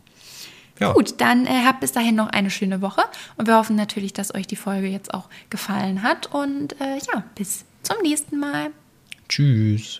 Ja. Gut, dann äh, habt bis dahin noch eine schöne Woche und wir hoffen natürlich, dass euch die Folge jetzt auch gefallen hat und äh, ja, bis zum nächsten Mal. Tschüss.